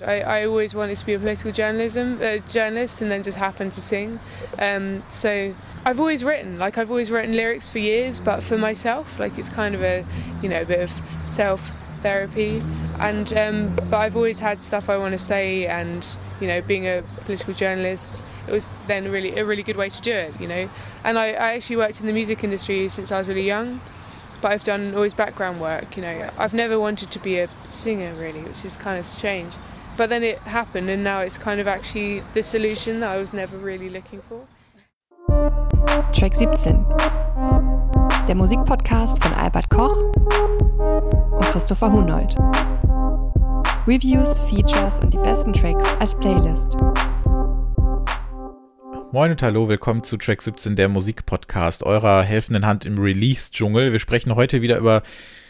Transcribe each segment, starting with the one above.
I, I always wanted to be a political journalism uh, journalist and then just happened to sing. Um, so I've always written, like I've always written lyrics for years, but for myself, like it's kind of a, you know, a bit of self therapy. And um, but I've always had stuff I want to say, and you know, being a political journalist, it was then really a really good way to do it, you know. And I, I actually worked in the music industry since I was really young but I've done always background work. You know, I've never wanted to be a singer really, which is kind of strange. But then it happened, and now it's kind of actually the solution that I was never really looking for. Track 17. Der Musikpodcast von Albert Koch und Christopher Hunold. Reviews, Features und die besten Tracks als Playlist. Moin und hallo, willkommen zu Track 17, der Musikpodcast, eurer helfenden Hand im Release-Dschungel. Wir sprechen heute wieder über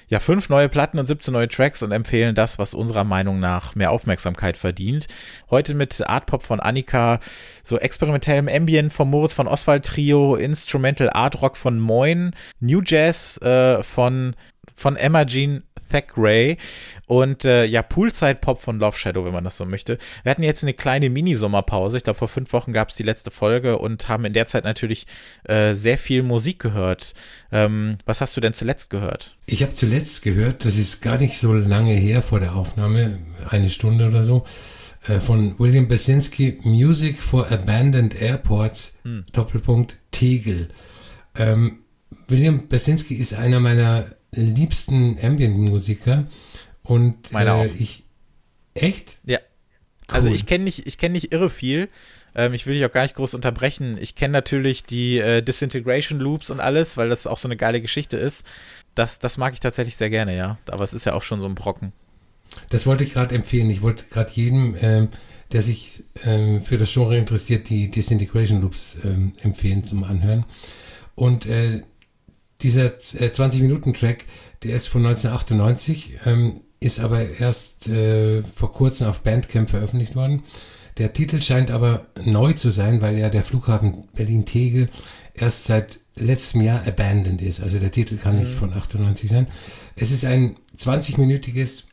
ja, fünf neue Platten und 17 neue Tracks und empfehlen das, was unserer Meinung nach mehr Aufmerksamkeit verdient. Heute mit Art Pop von Annika, so experimentellem Ambient vom Moritz von Oswald Trio, Instrumental Art Rock von Moin, New Jazz äh, von von Emma Jean Thackeray und äh, ja, Poolside-Pop von Love Shadow, wenn man das so möchte. Wir hatten jetzt eine kleine Mini-Sommerpause. Ich glaube, vor fünf Wochen gab es die letzte Folge und haben in der Zeit natürlich äh, sehr viel Musik gehört. Ähm, was hast du denn zuletzt gehört? Ich habe zuletzt gehört, das ist gar nicht so lange her vor der Aufnahme, eine Stunde oder so, äh, von William Basinski, Music for Abandoned Airports, hm. Doppelpunkt Tegel. Ähm, William Basinski ist einer meiner liebsten Ambient-Musiker. Und äh, ich. Echt? Ja. Cool. Also ich kenne nicht, ich kenne nicht irre viel. Ähm, ich will dich auch gar nicht groß unterbrechen. Ich kenne natürlich die äh, Disintegration Loops und alles, weil das auch so eine geile Geschichte ist. Das, das mag ich tatsächlich sehr gerne, ja. Aber es ist ja auch schon so ein Brocken. Das wollte ich gerade empfehlen. Ich wollte gerade jedem, ähm, der sich ähm, für das Genre interessiert, die Disintegration Loops ähm, empfehlen zum Anhören. Und äh, dieser 20-Minuten-Track, äh, der ist von 1998, ähm, ist aber erst äh, vor kurzem auf Bandcamp veröffentlicht worden. Der Titel scheint aber neu zu sein, weil ja der Flughafen Berlin-Tegel erst seit letztem Jahr abandoned ist. Also der Titel kann nicht mhm. von 98 sein. Es ist ein 20-minütiges,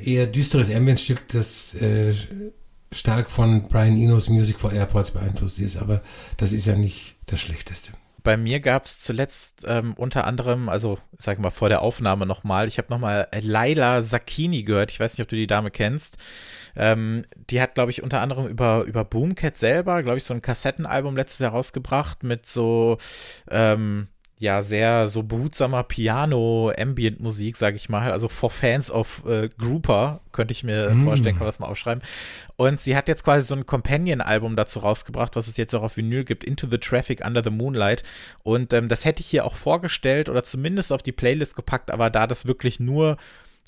eher düsteres Ambient-Stück, das äh, stark von Brian Enos Music for Airports beeinflusst ist, aber das ist ja nicht das Schlechteste bei mir gab es zuletzt ähm, unter anderem, also sag mal vor der Aufnahme nochmal, ich habe nochmal Laila Sakini gehört. Ich weiß nicht, ob du die Dame kennst. Ähm, die hat, glaube ich, unter anderem über, über Boomcat selber, glaube ich, so ein Kassettenalbum letztes Jahr rausgebracht mit so, ähm, ja sehr so behutsamer Piano-Ambient-Musik, sage ich mal. Also for Fans of äh, Grouper, könnte ich mir mm. vorstellen, kann man das mal aufschreiben. Und sie hat jetzt quasi so ein Companion-Album dazu rausgebracht, was es jetzt auch auf Vinyl gibt, Into the Traffic Under the Moonlight. Und ähm, das hätte ich hier auch vorgestellt oder zumindest auf die Playlist gepackt, aber da das wirklich nur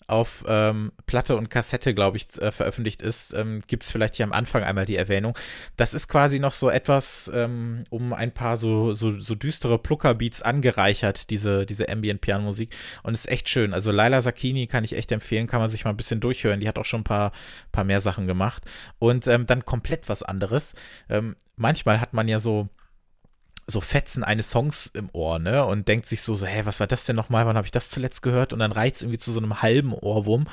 auf ähm, Platte und Kassette, glaube ich, äh, veröffentlicht ist, ähm, gibt es vielleicht hier am Anfang einmal die Erwähnung. Das ist quasi noch so etwas ähm, um ein paar so, so, so düstere Plucker-Beats angereichert, diese, diese Ambient-Piano-Musik. Und ist echt schön. Also Laila Sakini kann ich echt empfehlen, kann man sich mal ein bisschen durchhören. Die hat auch schon ein paar, paar mehr Sachen gemacht. Und ähm, dann komplett was anderes. Ähm, manchmal hat man ja so so Fetzen eines Songs im Ohr, ne? Und denkt sich so, so, hä, was war das denn nochmal? Wann habe ich das zuletzt gehört? Und dann reizt irgendwie zu so einem halben Ohrwurm.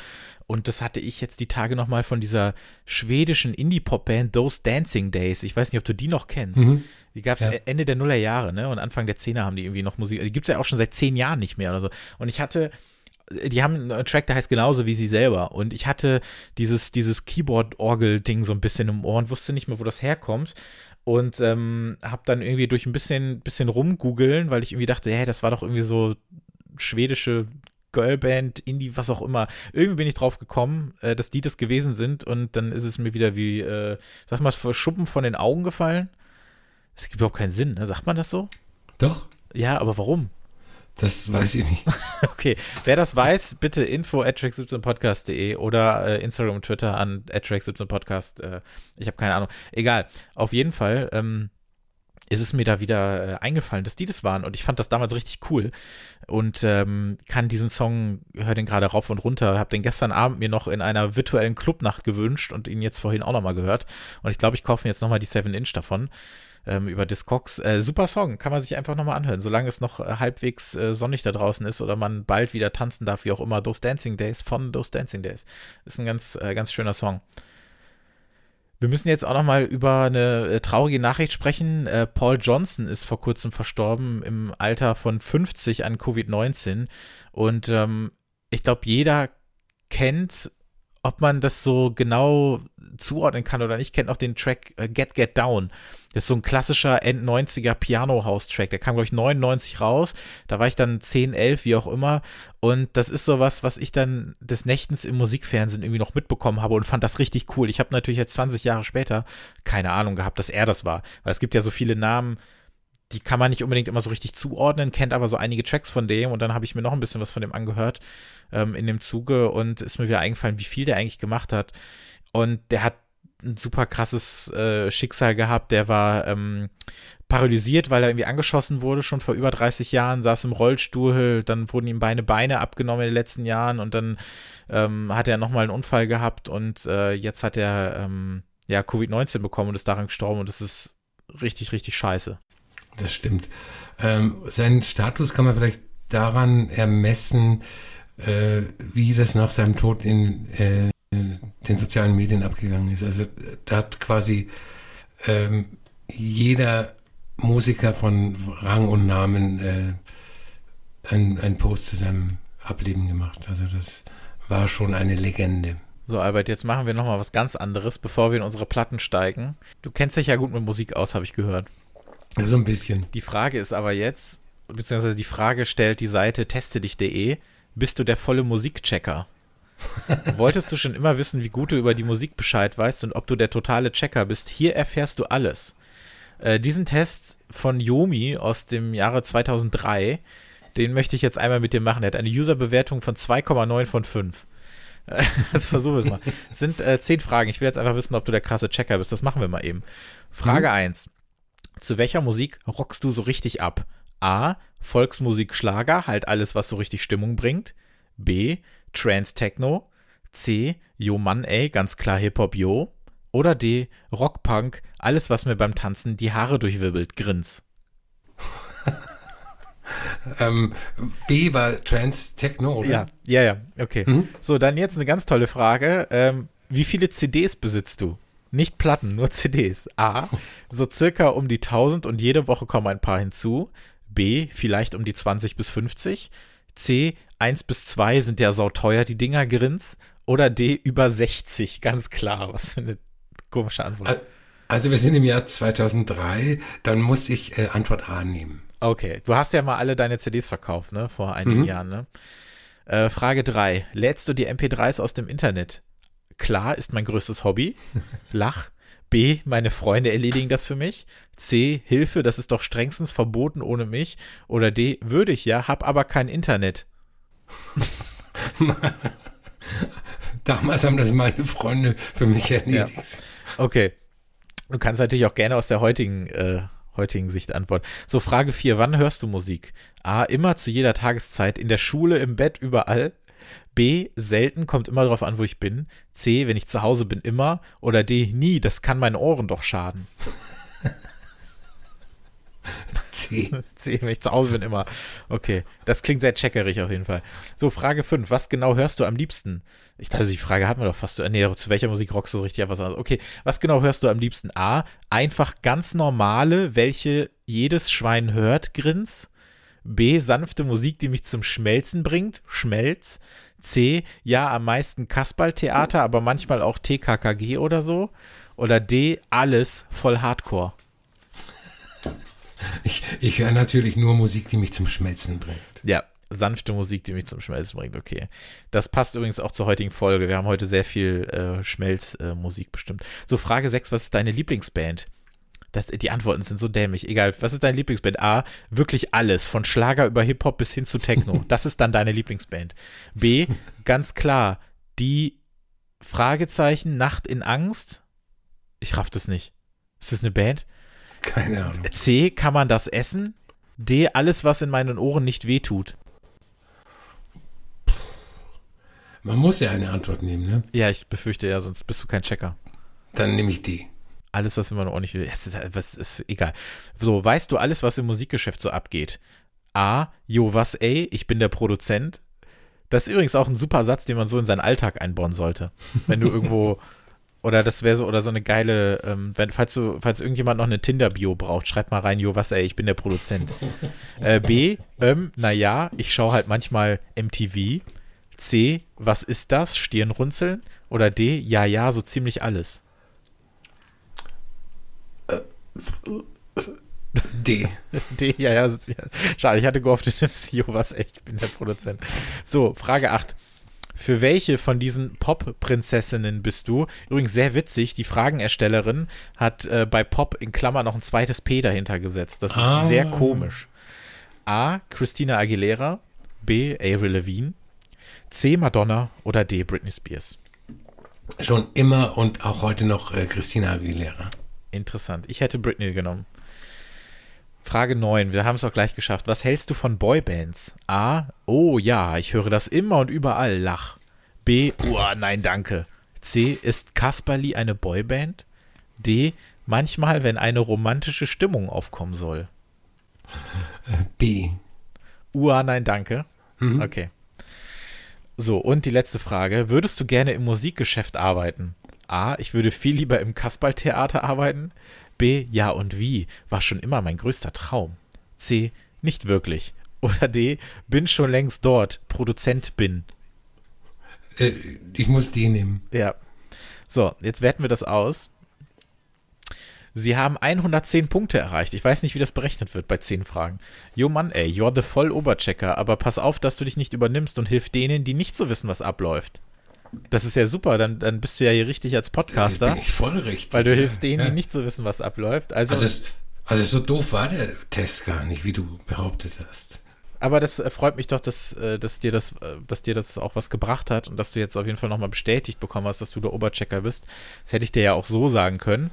Und das hatte ich jetzt die Tage nochmal von dieser schwedischen Indie-Pop-Band Those Dancing Days. Ich weiß nicht, ob du die noch kennst. Mhm. Die gab es ja. Ende der Nullerjahre, ne? Und Anfang der Zehner haben die irgendwie noch Musik. Die gibt es ja auch schon seit zehn Jahren nicht mehr oder so. Und ich hatte die haben einen Track, der heißt genauso wie sie selber. Und ich hatte dieses, dieses Keyboard-Orgel-Ding so ein bisschen im Ohr und wusste nicht mehr, wo das herkommt und ähm, habe dann irgendwie durch ein bisschen, bisschen rumgoogeln, weil ich irgendwie dachte, hey, das war doch irgendwie so schwedische Girlband, Indie, was auch immer. Irgendwie bin ich drauf gekommen, äh, dass die das gewesen sind und dann ist es mir wieder wie, äh, sag mal, Schuppen von den Augen gefallen. Das gibt überhaupt keinen Sinn, ne? sagt man das so? Doch. Ja, aber warum? Das weiß ich nicht. okay, wer das weiß, bitte info at track17podcast.de oder äh, Instagram und Twitter an track17podcast. Äh, ich habe keine Ahnung. Egal. Auf jeden Fall ähm, ist es mir da wieder äh, eingefallen, dass die das waren. Und ich fand das damals richtig cool. Und ähm, kann diesen Song, höre den gerade rauf und runter, habe den gestern Abend mir noch in einer virtuellen Clubnacht gewünscht und ihn jetzt vorhin auch nochmal gehört. Und ich glaube, ich kaufe mir jetzt nochmal die 7-Inch davon ähm, über Discogs. Äh, super Song, kann man sich einfach nochmal anhören, solange es noch äh, halbwegs äh, sonnig da draußen ist oder man bald wieder tanzen darf, wie auch immer. Those Dancing Days von Those Dancing Days. Ist ein ganz, äh, ganz schöner Song. Wir müssen jetzt auch nochmal über eine äh, traurige Nachricht sprechen. Paul Johnson ist vor kurzem verstorben im Alter von 50 an Covid-19. Und ähm, ich glaube, jeder kennt ob man das so genau zuordnen kann oder nicht, kennt noch den Track Get Get Down. Das ist so ein klassischer End-90er Piano-House-Track. Der kam, glaube ich, 99 raus. Da war ich dann 10, 11, wie auch immer. Und das ist sowas, was ich dann des Nächtens im Musikfernsehen irgendwie noch mitbekommen habe und fand das richtig cool. Ich habe natürlich jetzt 20 Jahre später keine Ahnung gehabt, dass er das war. Weil es gibt ja so viele Namen, die kann man nicht unbedingt immer so richtig zuordnen, kennt aber so einige Tracks von dem und dann habe ich mir noch ein bisschen was von dem angehört ähm, in dem Zuge und ist mir wieder eingefallen, wie viel der eigentlich gemacht hat. Und der hat ein super krasses äh, Schicksal gehabt. Der war ähm, paralysiert, weil er irgendwie angeschossen wurde, schon vor über 30 Jahren, saß im Rollstuhl, dann wurden ihm Beine Beine abgenommen in den letzten Jahren und dann ähm, hat er nochmal einen Unfall gehabt und äh, jetzt hat er ähm, ja Covid-19 bekommen und ist daran gestorben und das ist richtig, richtig scheiße. Das stimmt. Ähm, seinen Status kann man vielleicht daran ermessen, äh, wie das nach seinem Tod in äh, den sozialen Medien abgegangen ist. Also da hat quasi ähm, jeder Musiker von Rang und Namen äh, ein, ein Post zu seinem Ableben gemacht. Also das war schon eine Legende. So, Albert, jetzt machen wir nochmal was ganz anderes, bevor wir in unsere Platten steigen. Du kennst dich ja gut mit Musik aus, habe ich gehört. So ein bisschen. Die Frage ist aber jetzt, beziehungsweise die Frage stellt die Seite testedich.de, bist du der volle Musikchecker? Wolltest du schon immer wissen, wie gut du über die Musik Bescheid weißt und ob du der totale Checker bist? Hier erfährst du alles. Äh, diesen Test von Yomi aus dem Jahre 2003, den möchte ich jetzt einmal mit dir machen. Er hat eine Userbewertung von 2,9 von 5. also versuchen wir es mal. Es sind äh, zehn Fragen. Ich will jetzt einfach wissen, ob du der krasse Checker bist. Das machen wir mal eben. Frage mhm. 1. Zu welcher Musik rockst du so richtig ab? A. Volksmusik, Schlager, halt alles, was so richtig Stimmung bringt. B. Trance Techno. C. Yo Mann ey, ganz klar Hip-Hop Yo. Oder D. Rockpunk, alles, was mir beim Tanzen die Haare durchwirbelt, grins. ähm, B war Trance Techno, oder? Ja, ja, ja, okay. Mhm. So, dann jetzt eine ganz tolle Frage. Ähm, wie viele CDs besitzt du? Nicht Platten, nur CDs. A. So circa um die 1000 und jede Woche kommen ein paar hinzu. B. Vielleicht um die 20 bis 50. C. 1 bis 2 sind ja sauteuer, die Dinger grins. Oder D. Über 60, ganz klar. Was für eine komische Antwort. Also wir sind im Jahr 2003, dann musste ich äh, Antwort A nehmen. Okay, du hast ja mal alle deine CDs verkauft, ne, vor einigen mhm. Jahren, ne? Äh, Frage 3. Lädst du die MP3s aus dem Internet? Klar ist mein größtes Hobby. Lach. B, meine Freunde erledigen das für mich. C, Hilfe, das ist doch strengstens verboten ohne mich. Oder D, würde ich ja, hab aber kein Internet. Damals haben das meine Freunde für mich erledigt. Ja. Okay. Du kannst natürlich auch gerne aus der heutigen, äh, heutigen Sicht antworten. So, Frage 4. Wann hörst du Musik? A. Immer zu jeder Tageszeit, in der Schule, im Bett, überall. B, selten, kommt immer darauf an, wo ich bin. C, wenn ich zu Hause bin, immer. Oder D, nie, das kann meinen Ohren doch schaden. C. C, wenn ich zu Hause bin, immer. Okay, das klingt sehr checkerig auf jeden Fall. So, Frage 5. Was genau hörst du am liebsten? Ich dachte, die Frage hat man doch fast. Nee, zu welcher Musik rockst du so richtig was anderes? Okay, was genau hörst du am liebsten? A, einfach ganz normale, welche jedes Schwein hört, Grins. B, sanfte Musik, die mich zum Schmelzen bringt, Schmelz. C, ja, am meisten Kasperltheater, aber manchmal auch TKKG oder so. Oder D, alles voll Hardcore. Ich, ich höre natürlich nur Musik, die mich zum Schmelzen bringt. Ja, sanfte Musik, die mich zum Schmelzen bringt, okay. Das passt übrigens auch zur heutigen Folge. Wir haben heute sehr viel äh, Schmelzmusik äh, bestimmt. So, Frage 6, was ist deine Lieblingsband? Das, die Antworten sind so dämlich. Egal, was ist deine Lieblingsband? A, wirklich alles, von Schlager über Hip-Hop bis hin zu Techno. Das ist dann deine Lieblingsband. B, ganz klar, die Fragezeichen Nacht in Angst. Ich raff das nicht. Ist das eine Band? Keine Ahnung. C, kann man das essen? D, alles, was in meinen Ohren nicht wehtut. Man muss ja eine Antwort nehmen, ne? Ja, ich befürchte ja, sonst bist du kein Checker. Dann nehme ich die. Alles, was in meinen Ohren nicht wehtut. Es ist, was ist egal. So, weißt du alles, was im Musikgeschäft so abgeht? A, jo, was, ey, ich bin der Produzent. Das ist übrigens auch ein super Satz, den man so in seinen Alltag einbauen sollte. Wenn du irgendwo Oder das wäre so, oder so eine geile, ähm, wenn, falls du, falls irgendjemand noch eine Tinder-Bio braucht, schreib mal rein, jo, was ey, ich bin der Produzent. äh, B, ähm, naja, ich schaue halt manchmal MTV. C, was ist das? Stirnrunzeln? Oder D, ja, ja, so ziemlich alles. D. D, ja, ja, so ziemlich alles. Schade, ich hatte gehofft, du nimmst jo, was ey, ich bin der Produzent. So, Frage 8. Für welche von diesen Pop-Prinzessinnen bist du? Übrigens sehr witzig, die Fragenerstellerin hat äh, bei Pop in Klammer noch ein zweites P dahinter gesetzt. Das ist Ah. sehr komisch. A. Christina Aguilera. B. Avril Lavigne. C. Madonna. Oder D. Britney Spears. Schon immer und auch heute noch äh, Christina Aguilera. Interessant. Ich hätte Britney genommen. Frage 9. Wir haben es auch gleich geschafft. Was hältst du von Boybands? A. Oh ja, ich höre das immer und überall. Lach. B. Oh nein, danke. C. Ist Kasperli eine Boyband? D. Manchmal, wenn eine romantische Stimmung aufkommen soll. B. Ua, nein, danke. Mhm. Okay. So, und die letzte Frage. Würdest du gerne im Musikgeschäft arbeiten? A. Ich würde viel lieber im Kasperltheater arbeiten. B. Ja und wie? War schon immer mein größter Traum. C. Nicht wirklich. Oder D. Bin schon längst dort. Produzent bin. Äh, ich muss D nehmen. Ja. So, jetzt werten wir das aus. Sie haben 110 Punkte erreicht. Ich weiß nicht, wie das berechnet wird bei 10 Fragen. Jo Mann, ey, you're the voll Oberchecker, aber pass auf, dass du dich nicht übernimmst und hilf denen, die nicht so wissen, was abläuft. Das ist ja super, dann, dann bist du ja hier richtig als Podcaster, bin ich voll richtig. weil du hilfst denen, ja. die nicht so wissen, was abläuft. Also, Also, es, also so doof war der Test gar nicht, wie du behauptet hast. aber das äh, freut mich doch, dass, äh, dass, dir das, äh, dass dir das auch was gebracht hat und dass du jetzt auf jeden Fall nochmal bestätigt bekommen hast, dass du der Oberchecker bist. Das hätte ich dir ja auch so sagen können.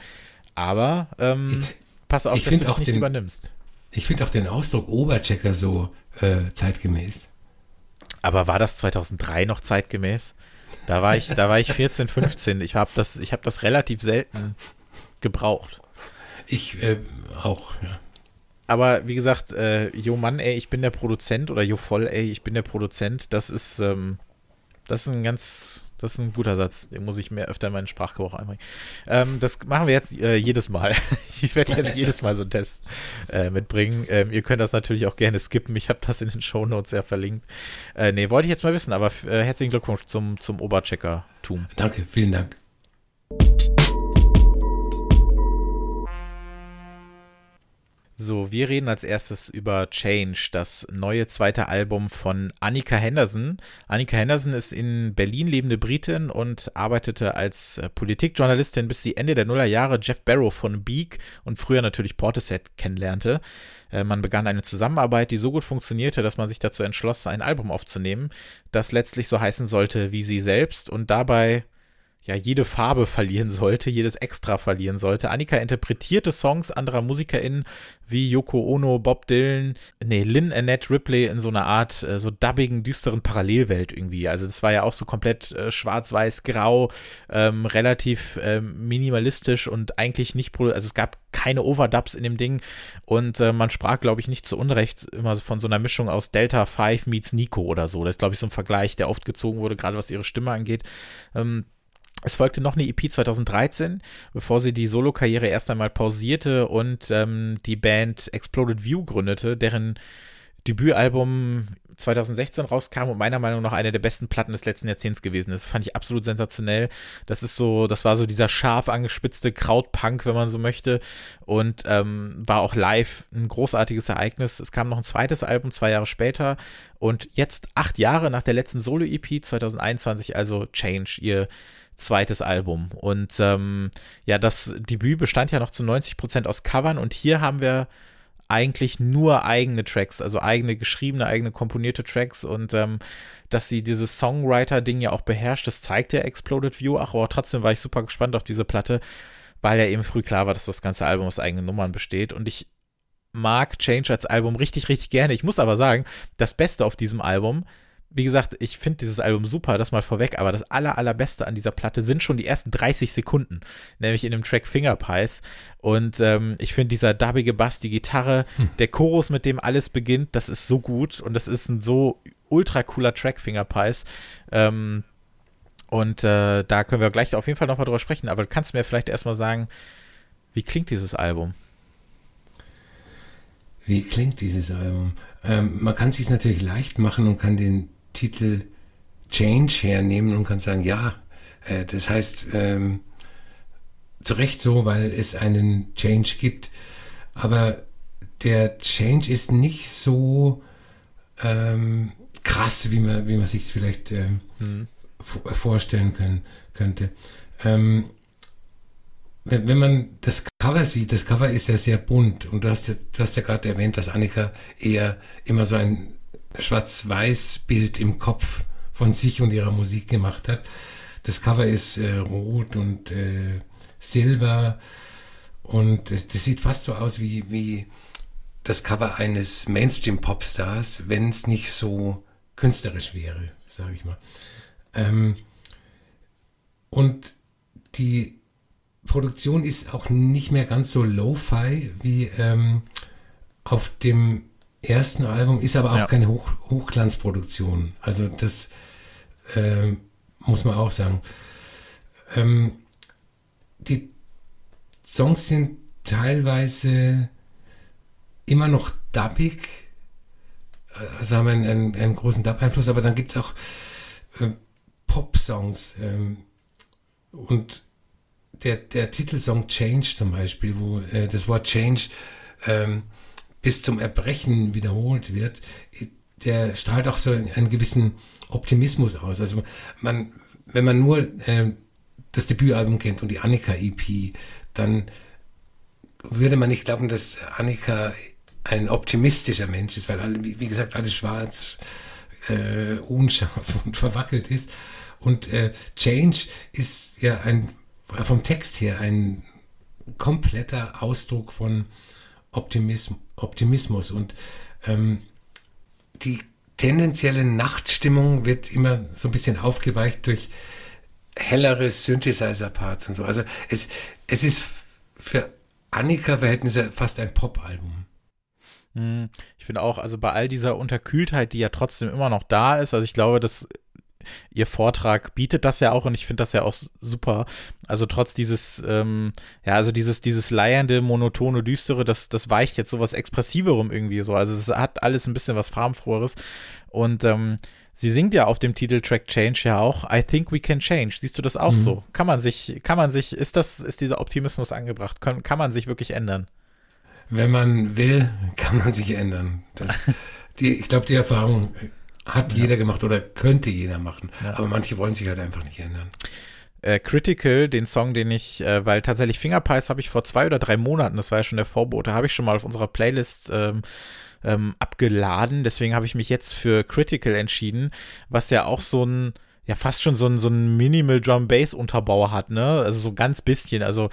Aber ähm, pass auf, ich dass du dich nicht den- übernimmst. Ich finde auch den Ausdruck Oberchecker so äh, zeitgemäß. Aber war das 2003 noch zeitgemäß? Da war ich, da war ich 14, 15. Ich habe das, ich habe das relativ selten gebraucht. Ich äh, auch, ja. Aber wie gesagt, äh, Jo Mann, ey, ich bin der Produzent oder Jo Voll, ey, ich bin der Produzent. Das ist, ähm, das ist ein ganz, das ist ein guter Satz. Den muss ich mehr öfter in meinen Sprachgebrauch einbringen. Ähm, das machen wir jetzt äh, jedes Mal. ich werde jetzt jedes Mal so einen Test äh, mitbringen. Ähm, ihr könnt das natürlich auch gerne skippen. Ich habe das in den Shownotes ja verlinkt. Äh, nee, wollte ich jetzt mal wissen, aber äh, herzlichen Glückwunsch zum, zum Oberchecker-Tum. Danke, vielen Dank. So, wir reden als erstes über Change, das neue zweite Album von Annika Henderson. Annika Henderson ist in Berlin lebende Britin und arbeitete als äh, Politikjournalistin, bis sie Ende der Nullerjahre Jeff Barrow von Beak und früher natürlich Portishead kennenlernte. Äh, Man begann eine Zusammenarbeit, die so gut funktionierte, dass man sich dazu entschloss, ein Album aufzunehmen, das letztlich so heißen sollte wie sie selbst und dabei ja, jede Farbe verlieren sollte, jedes Extra verlieren sollte. Annika interpretierte Songs anderer MusikerInnen wie Yoko Ono, Bob Dylan, nee, Lynn Annette Ripley in so einer Art äh, so dubbigen, düsteren Parallelwelt irgendwie. Also das war ja auch so komplett äh, schwarz-weiß-grau, ähm, relativ ähm, minimalistisch und eigentlich nicht, also es gab keine Overdubs in dem Ding und äh, man sprach, glaube ich, nicht zu Unrecht immer von so einer Mischung aus Delta 5 meets Nico oder so. Das ist, glaube ich, so ein Vergleich, der oft gezogen wurde, gerade was ihre Stimme angeht. Ähm, es folgte noch eine EP 2013, bevor sie die Solokarriere erst einmal pausierte und ähm, die Band Exploded View gründete, deren Debütalbum 2016 rauskam und meiner Meinung nach eine der besten Platten des letzten Jahrzehnts gewesen ist. Fand ich absolut sensationell. Das ist so, das war so dieser scharf angespitzte Krautpunk, wenn man so möchte. Und ähm, war auch live ein großartiges Ereignis. Es kam noch ein zweites Album zwei Jahre später und jetzt acht Jahre nach der letzten Solo-EP 2021, also Change, ihr zweites Album. Und ähm, ja, das Debüt bestand ja noch zu 90 Prozent aus Covern und hier haben wir eigentlich nur eigene Tracks, also eigene geschriebene, eigene komponierte Tracks und ähm, dass sie dieses Songwriter-Ding ja auch beherrscht, das zeigt ja Exploded View. Ach, aber trotzdem war ich super gespannt auf diese Platte, weil ja eben früh klar war, dass das ganze Album aus eigenen Nummern besteht. Und ich mag Change als Album richtig, richtig gerne. Ich muss aber sagen, das Beste auf diesem Album wie gesagt, ich finde dieses Album super, das mal vorweg, aber das aller, allerbeste an dieser Platte sind schon die ersten 30 Sekunden, nämlich in dem Track Finger Pies. Und ähm, ich finde dieser dubbige Bass, die Gitarre, hm. der Chorus, mit dem alles beginnt, das ist so gut und das ist ein so ultra cooler Track, Finger Pies. Ähm, und äh, da können wir gleich auf jeden Fall nochmal drüber sprechen, aber kannst du mir vielleicht erstmal sagen, wie klingt dieses Album? Wie klingt dieses Album? Ähm, man kann es sich natürlich leicht machen und kann den Titel Change hernehmen und kann sagen, ja, äh, das heißt ähm, zu Recht so, weil es einen Change gibt. Aber der Change ist nicht so ähm, krass, wie man, wie man sich es vielleicht ähm, mhm. vorstellen können, könnte. Ähm, wenn, wenn, man das Cover sieht, das Cover ist ja sehr bunt und du hast ja, du hast ja gerade erwähnt, dass Annika eher immer so ein Schwarz-Weiß-Bild im Kopf von sich und ihrer Musik gemacht hat. Das Cover ist äh, rot und äh, silber und das, das, sieht fast so aus wie, wie das Cover eines Mainstream-Popstars, wenn es nicht so künstlerisch wäre, sage ich mal. Ähm, und die Produktion ist auch nicht mehr ganz so lo-fi wie ähm, auf dem ersten Album, ist aber auch ja. keine Hoch Hochglanzproduktion. Also das äh, muss man auch sagen. Ähm, die Songs sind teilweise immer noch dubbig, also haben einen, einen, einen großen Dub-Einfluss, aber dann gibt es auch äh, Pop-Songs ähm, und der, der Titelsong Change zum Beispiel, wo äh, das Wort Change ähm, bis zum Erbrechen wiederholt wird, der strahlt auch so einen gewissen Optimismus aus. Also man, wenn man nur äh, das Debütalbum kennt und die Annika EP, dann würde man nicht glauben, dass Annika ein optimistischer Mensch ist, weil alle, wie, wie gesagt, alles schwarz, äh, unscharf und verwackelt ist. Und äh, Change ist ja ein vom Text her ein kompletter Ausdruck von Optimism, Optimismus und ähm, die tendenzielle Nachtstimmung wird immer so ein bisschen aufgeweicht durch hellere Synthesizer-Parts und so. Also es, es ist für Annika-Verhältnisse fast ein Pop-Album. Hm, ich finde auch, also bei all dieser Unterkühltheit, die ja trotzdem immer noch da ist, also ich glaube, das ihr Vortrag bietet das ja auch und ich finde das ja auch super. Also trotz dieses, ähm, ja, also dieses, dieses leiernde, monotone, düstere, das, das weicht jetzt sowas Expressiverem irgendwie so. Also es hat alles ein bisschen was Farbenfroheres. Und ähm, sie singt ja auf dem Titeltrack Change ja auch, I think we can change. Siehst du das auch mhm. so? Kann man sich, kann man sich, ist das, ist dieser Optimismus angebracht? Kann, kann man sich wirklich ändern? Wenn man will, kann man sich ändern. Das, die, ich glaube, die Erfahrung hat ja. jeder gemacht oder könnte jeder machen. Ja. Aber manche wollen sich halt einfach nicht ändern. Äh, Critical, den Song, den ich, äh, weil tatsächlich Fingerpies habe ich vor zwei oder drei Monaten, das war ja schon der Vorbote, habe ich schon mal auf unserer Playlist ähm, ähm, abgeladen. Deswegen habe ich mich jetzt für Critical entschieden, was ja auch so ein, ja fast schon so ein, so ein Minimal Drum Bass Unterbau hat, ne? Also so ganz bisschen. Also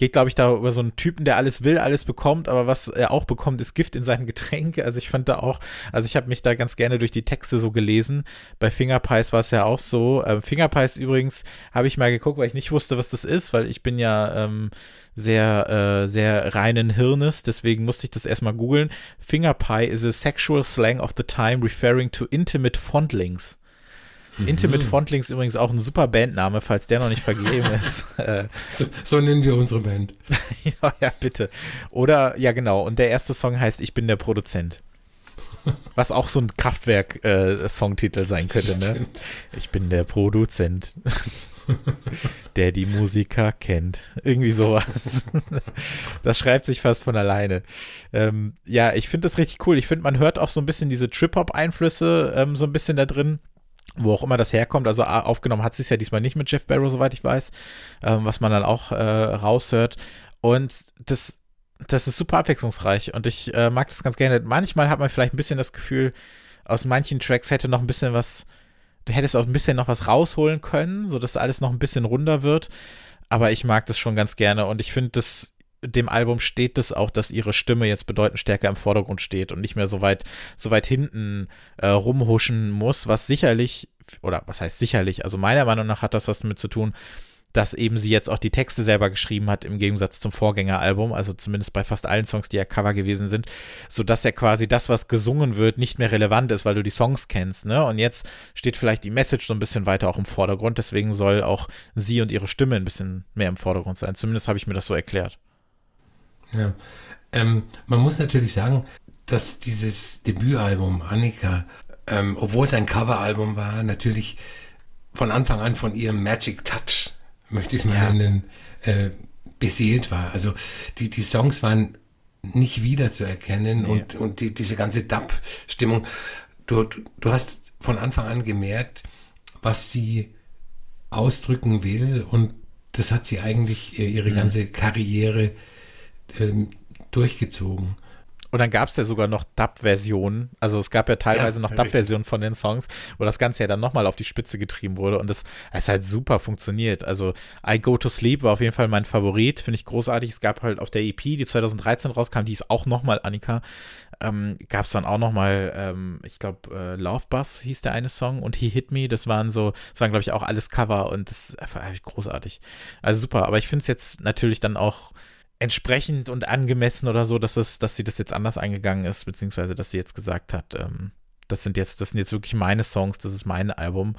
geht, glaube ich, da über so einen Typen, der alles will, alles bekommt, aber was er auch bekommt, ist Gift in seinem Getränk. Also ich fand da auch, also ich habe mich da ganz gerne durch die Texte so gelesen. Bei Fingerpies war es ja auch so. Ähm, Fingerpies übrigens habe ich mal geguckt, weil ich nicht wusste, was das ist, weil ich bin ja ähm, sehr, äh, sehr reinen Hirnes, deswegen musste ich das erstmal googeln. Fingerpie is a sexual slang of the time referring to intimate fondlings. Mhm. Intimate Fondlings übrigens auch ein super Bandname, falls der noch nicht vergeben ist. Äh, so, so, nennen wir unsere Band. ja, ja, bitte. Oder, ja, genau. Und der erste Song heißt Ich bin der Produzent. Was auch so ein Kraftwerk-Songtitel äh, sein könnte, ne? Ich bin der Produzent. der die Musiker kennt. Irgendwie sowas. das schreibt sich fast von alleine. Ähm, ja, ich finde das richtig cool. Ich finde, man hört auch so ein bisschen diese Trip-Hop-Einflüsse ähm, so ein bisschen da drin wo auch immer das herkommt. Also aufgenommen hat sie es ja diesmal nicht mit Jeff Barrow, soweit ich weiß, ähm, was man dann auch äh, raushört. Und das, das ist super abwechslungsreich und ich äh, mag das ganz gerne. Manchmal hat man vielleicht ein bisschen das Gefühl, aus manchen Tracks hätte noch ein bisschen was du hättest auch ein bisschen noch was rausholen können, sodass alles noch ein bisschen runder wird. Aber ich mag das schon ganz gerne und ich finde, das dem Album steht es auch, dass ihre Stimme jetzt bedeutend stärker im Vordergrund steht und nicht mehr so weit, so weit hinten äh, rumhuschen muss, was sicherlich, oder was heißt sicherlich, also meiner Meinung nach hat das was damit zu tun, dass eben sie jetzt auch die Texte selber geschrieben hat, im Gegensatz zum Vorgängeralbum, also zumindest bei fast allen Songs, die ja Cover gewesen sind, sodass ja quasi das, was gesungen wird, nicht mehr relevant ist, weil du die Songs kennst, ne? Und jetzt steht vielleicht die Message so ein bisschen weiter auch im Vordergrund, deswegen soll auch sie und ihre Stimme ein bisschen mehr im Vordergrund sein. Zumindest habe ich mir das so erklärt. Ja. Ähm, man muss natürlich sagen, dass dieses Debütalbum Annika, ähm, obwohl es ein Coveralbum war, natürlich von Anfang an von ihrem Magic Touch, möchte ich es mal ja. nennen, äh, beseelt war. Also die, die Songs waren nicht wiederzuerkennen nee. und, und die, diese ganze Dub-Stimmung. Du, du hast von Anfang an gemerkt, was sie ausdrücken will und das hat sie eigentlich äh, ihre mhm. ganze Karriere ähm, durchgezogen. Und dann gab es ja sogar noch Dub-Versionen. Also es gab ja teilweise ja, noch Dub-Versionen von den Songs, wo das Ganze ja dann nochmal auf die Spitze getrieben wurde. Und das es halt super funktioniert. Also I Go to Sleep war auf jeden Fall mein Favorit. Finde ich großartig. Es gab halt auf der EP, die 2013 rauskam, die ist auch nochmal Annika. Ähm, gab es dann auch nochmal, ähm, ich glaube, äh, Love Bus hieß der eine Song und He Hit Me. Das waren so, das waren, glaube ich, auch alles Cover und das ist einfach großartig. Also super. Aber ich finde es jetzt natürlich dann auch entsprechend und angemessen oder so, dass es, dass sie das jetzt anders eingegangen ist, beziehungsweise dass sie jetzt gesagt hat, ähm, das sind jetzt, das sind jetzt wirklich meine Songs, das ist mein Album.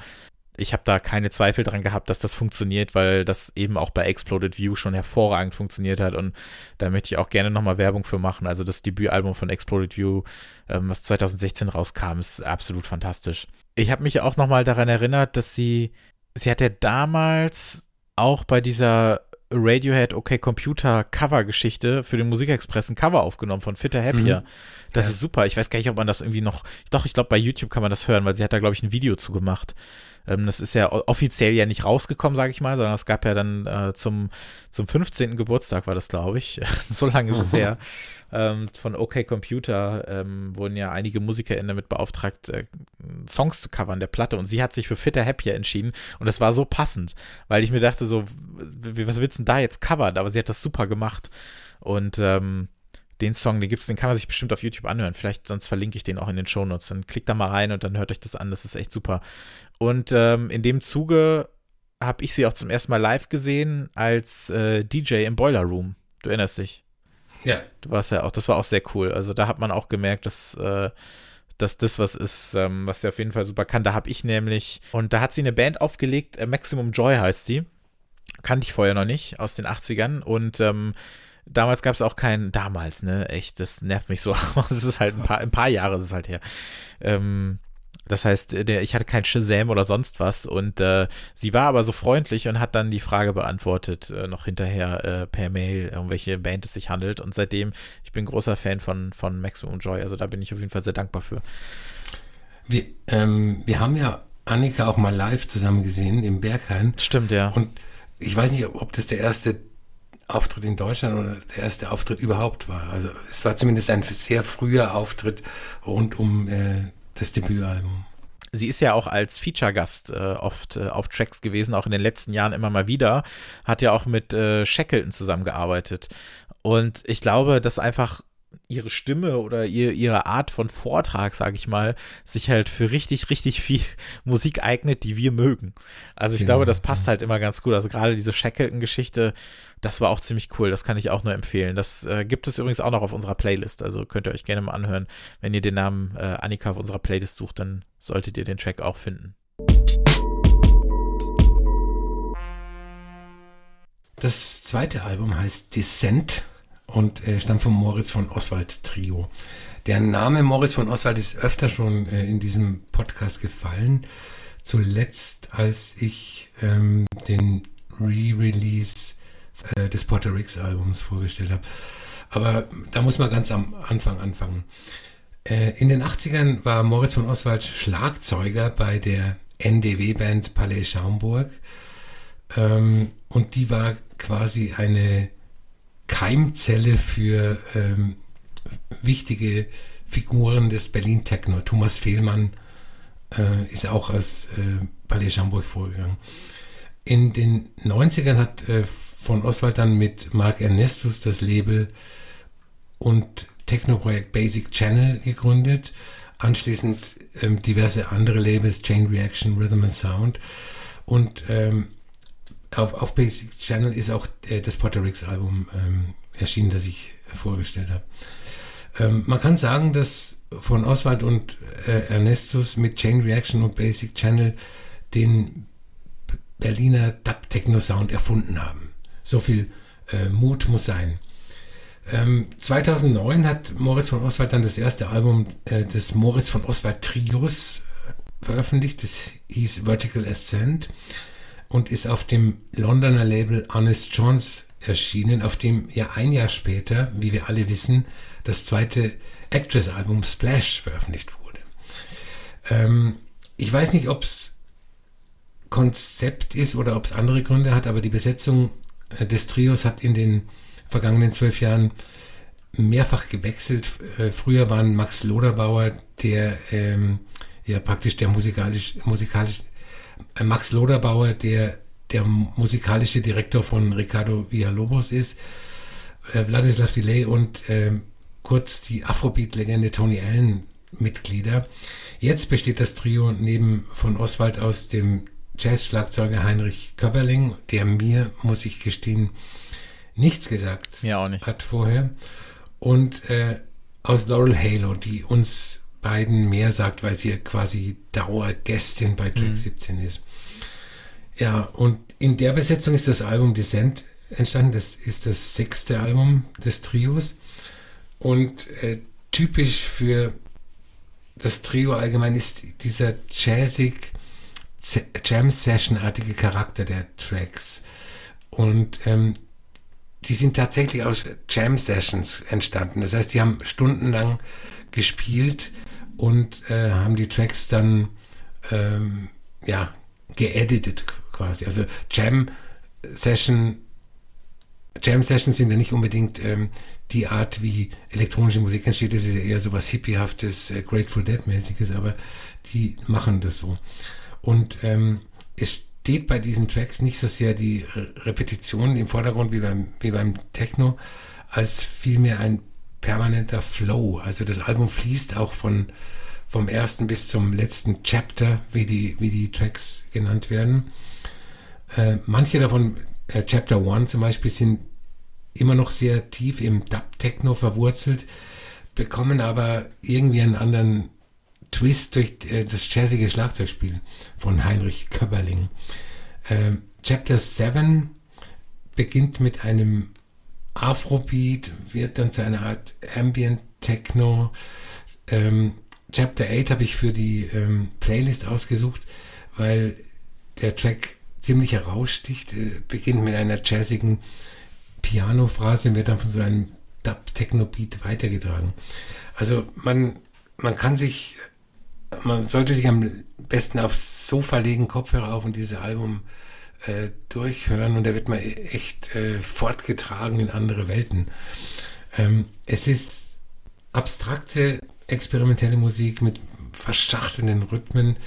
Ich habe da keine Zweifel dran gehabt, dass das funktioniert, weil das eben auch bei Exploded View schon hervorragend funktioniert hat und da möchte ich auch gerne nochmal Werbung für machen. Also das Debütalbum von Exploded View, ähm, was 2016 rauskam, ist absolut fantastisch. Ich habe mich auch nochmal daran erinnert, dass sie, sie hat ja damals auch bei dieser Radiohead OK Computer Cover Geschichte für den Musikexpress ein Cover aufgenommen von Fitter Happier. Mhm. Das ja. ist super. Ich weiß gar nicht, ob man das irgendwie noch, doch, ich glaube bei YouTube kann man das hören, weil sie hat da glaube ich ein Video zu gemacht. Ähm, das ist ja offiziell ja nicht rausgekommen, sage ich mal, sondern es gab ja dann äh, zum, zum 15. Geburtstag war das, glaube ich. so lange ist es her. Ähm, von OK Computer ähm, wurden ja einige MusikerInnen damit beauftragt, äh, Songs zu covern der Platte und sie hat sich für Fitter Happier entschieden und das war so passend, weil ich mir dachte so, was willst du denn da jetzt covern? Aber sie hat das super gemacht und ähm, den Song, den gibt's, den kann man sich bestimmt auf YouTube anhören. Vielleicht, sonst verlinke ich den auch in den Shownotes. Dann klickt da mal rein und dann hört euch das an. Das ist echt super. Und ähm, in dem Zuge habe ich sie auch zum ersten Mal live gesehen als äh, DJ im Boiler Room. Du erinnerst dich? Ja. Du warst ja auch, das war auch sehr cool. Also da hat man auch gemerkt, dass, äh, dass das was ist, ähm, was sie auf jeden Fall super kann. Da habe ich nämlich, und da hat sie eine Band aufgelegt, äh, Maximum Joy heißt die. Kannte ich vorher noch nicht, aus den 80ern. Und ähm, Damals gab es auch keinen, damals, ne, echt, das nervt mich so. Es ist halt ein paar, ein paar Jahre ist es halt her. Ähm, das heißt, der, ich hatte kein Shazam oder sonst was und äh, sie war aber so freundlich und hat dann die Frage beantwortet, äh, noch hinterher äh, per Mail, um welche Band es sich handelt. Und seitdem, ich bin großer Fan von, von Maximum Joy, also da bin ich auf jeden Fall sehr dankbar für. Wir, ähm, wir haben ja Annika auch mal live zusammen gesehen im Berghain. Stimmt, ja. Und ich weiß nicht, ob das der erste Auftritt in Deutschland oder der erste Auftritt überhaupt war. Also es war zumindest ein sehr früher Auftritt rund um äh, das Debütalbum. Sie ist ja auch als Feature-Gast äh, oft äh, auf Tracks gewesen, auch in den letzten Jahren immer mal wieder. Hat ja auch mit äh, Shackleton zusammengearbeitet. Und ich glaube, dass einfach ihre Stimme oder ihr, ihre Art von Vortrag, sage ich mal, sich halt für richtig, richtig viel Musik eignet, die wir mögen. Also ich ja, glaube, das passt halt immer ganz gut. Also gerade diese Shackleton-Geschichte, das war auch ziemlich cool. Das kann ich auch nur empfehlen. Das äh, gibt es übrigens auch noch auf unserer Playlist. Also könnt ihr euch gerne mal anhören. Wenn ihr den Namen äh, Annika auf unserer Playlist sucht, dann solltet ihr den Track auch finden. Das zweite Album heißt Descent und äh, stammt vom Moritz von Oswald Trio. Der Name Moritz von Oswald ist öfter schon äh, in diesem Podcast gefallen. Zuletzt, als ich ähm, den Re-Release äh, des Porter Ricks Albums vorgestellt habe. Aber da muss man ganz am Anfang anfangen. Äh, in den 80ern war Moritz von Oswald Schlagzeuger bei der NDW-Band Palais Schaumburg. Ähm, und die war quasi eine Keimzelle für ähm, wichtige Figuren des Berlin Techno. Thomas Fehlmann äh, ist auch aus äh, Palais Schaumburg vorgegangen. In den 90ern hat äh, von Oswald dann mit Mark Ernestus das Label und Techno-Projekt Basic Channel gegründet. Anschließend ähm, diverse andere Labels, Chain Reaction, Rhythm and Sound. Und ähm, auf, auf Basic Channel ist auch äh, das Potter Album ähm, erschienen, das ich vorgestellt habe. Ähm, man kann sagen, dass von Oswald und äh, Ernestus mit Chain Reaction und Basic Channel den Berliner Dub Techno Sound erfunden haben. So viel äh, Mut muss sein. Ähm, 2009 hat Moritz von Oswald dann das erste Album äh, des Moritz von Oswald Trios äh, veröffentlicht. Das hieß Vertical Ascent und ist auf dem Londoner Label Honest Johns erschienen, auf dem ja ein Jahr später, wie wir alle wissen, das zweite Actress-Album Splash veröffentlicht wurde. Ähm, ich weiß nicht, ob es Konzept ist oder ob es andere Gründe hat, aber die Besetzung äh, des Trios hat in den vergangenen zwölf Jahren mehrfach gewechselt. Äh, früher waren Max Loderbauer, der ähm, ja praktisch der musikalisch, musikalisch Max Loderbauer, der der musikalische Direktor von Ricardo Villalobos ist, äh, Vladislav Delay und äh, kurz die Afrobeat-Legende Tony Allen Mitglieder. Jetzt besteht das Trio neben von Oswald aus dem Jazz-Schlagzeuger Heinrich Köpperling, der mir, muss ich gestehen, nichts gesagt auch nicht. hat vorher. Und äh, aus Laurel Halo, die uns beiden mehr sagt, weil sie quasi Dauergästin bei Track mhm. 17 ist. Ja, und in der Besetzung ist das Album Descent entstanden. Das ist das sechste Album des Trios. Und äh, typisch für das Trio allgemein ist dieser jazzig, Jam-Session-artige Charakter der Tracks. Und ähm, die sind tatsächlich aus Jam-Sessions entstanden. Das heißt, die haben stundenlang gespielt und äh, haben die Tracks dann ähm, ja, geeditet quasi. Also Jam-Session Jam Sessions sind ja nicht unbedingt ähm, die Art, wie elektronische Musik entsteht. Das ist ja eher so was Hippiehaftes, äh, Grateful Dead-mäßiges, aber die machen das so. Und ähm, es steht bei diesen Tracks nicht so sehr die Repetition im Vordergrund wie beim, wie beim Techno, als vielmehr ein permanenter Flow. Also das Album fließt auch von, vom ersten bis zum letzten Chapter, wie die, wie die Tracks genannt werden. Äh, manche davon, äh, Chapter 1 zum Beispiel, sind immer noch sehr tief im Dub-Techno verwurzelt, bekommen aber irgendwie einen anderen Twist durch äh, das jazzige Schlagzeugspiel von Heinrich Köberling. Ähm, Chapter 7 beginnt mit einem Afrobeat, wird dann zu einer Art Ambient Techno. Ähm, Chapter 8 habe ich für die ähm, Playlist ausgesucht, weil der Track ziemlich heraussticht, äh, beginnt mit einer jazzigen Piano-Phrase und wird dann von so einem Dub-Techno-Beat weitergetragen. Also man, man kann sich man sollte sich am besten aufs Sofa legen, Kopfhörer auf und dieses Album äh, durchhören und da wird man echt äh, fortgetragen in andere Welten. Ähm, es ist abstrakte, experimentelle Musik mit verschachtelnden Rhythmen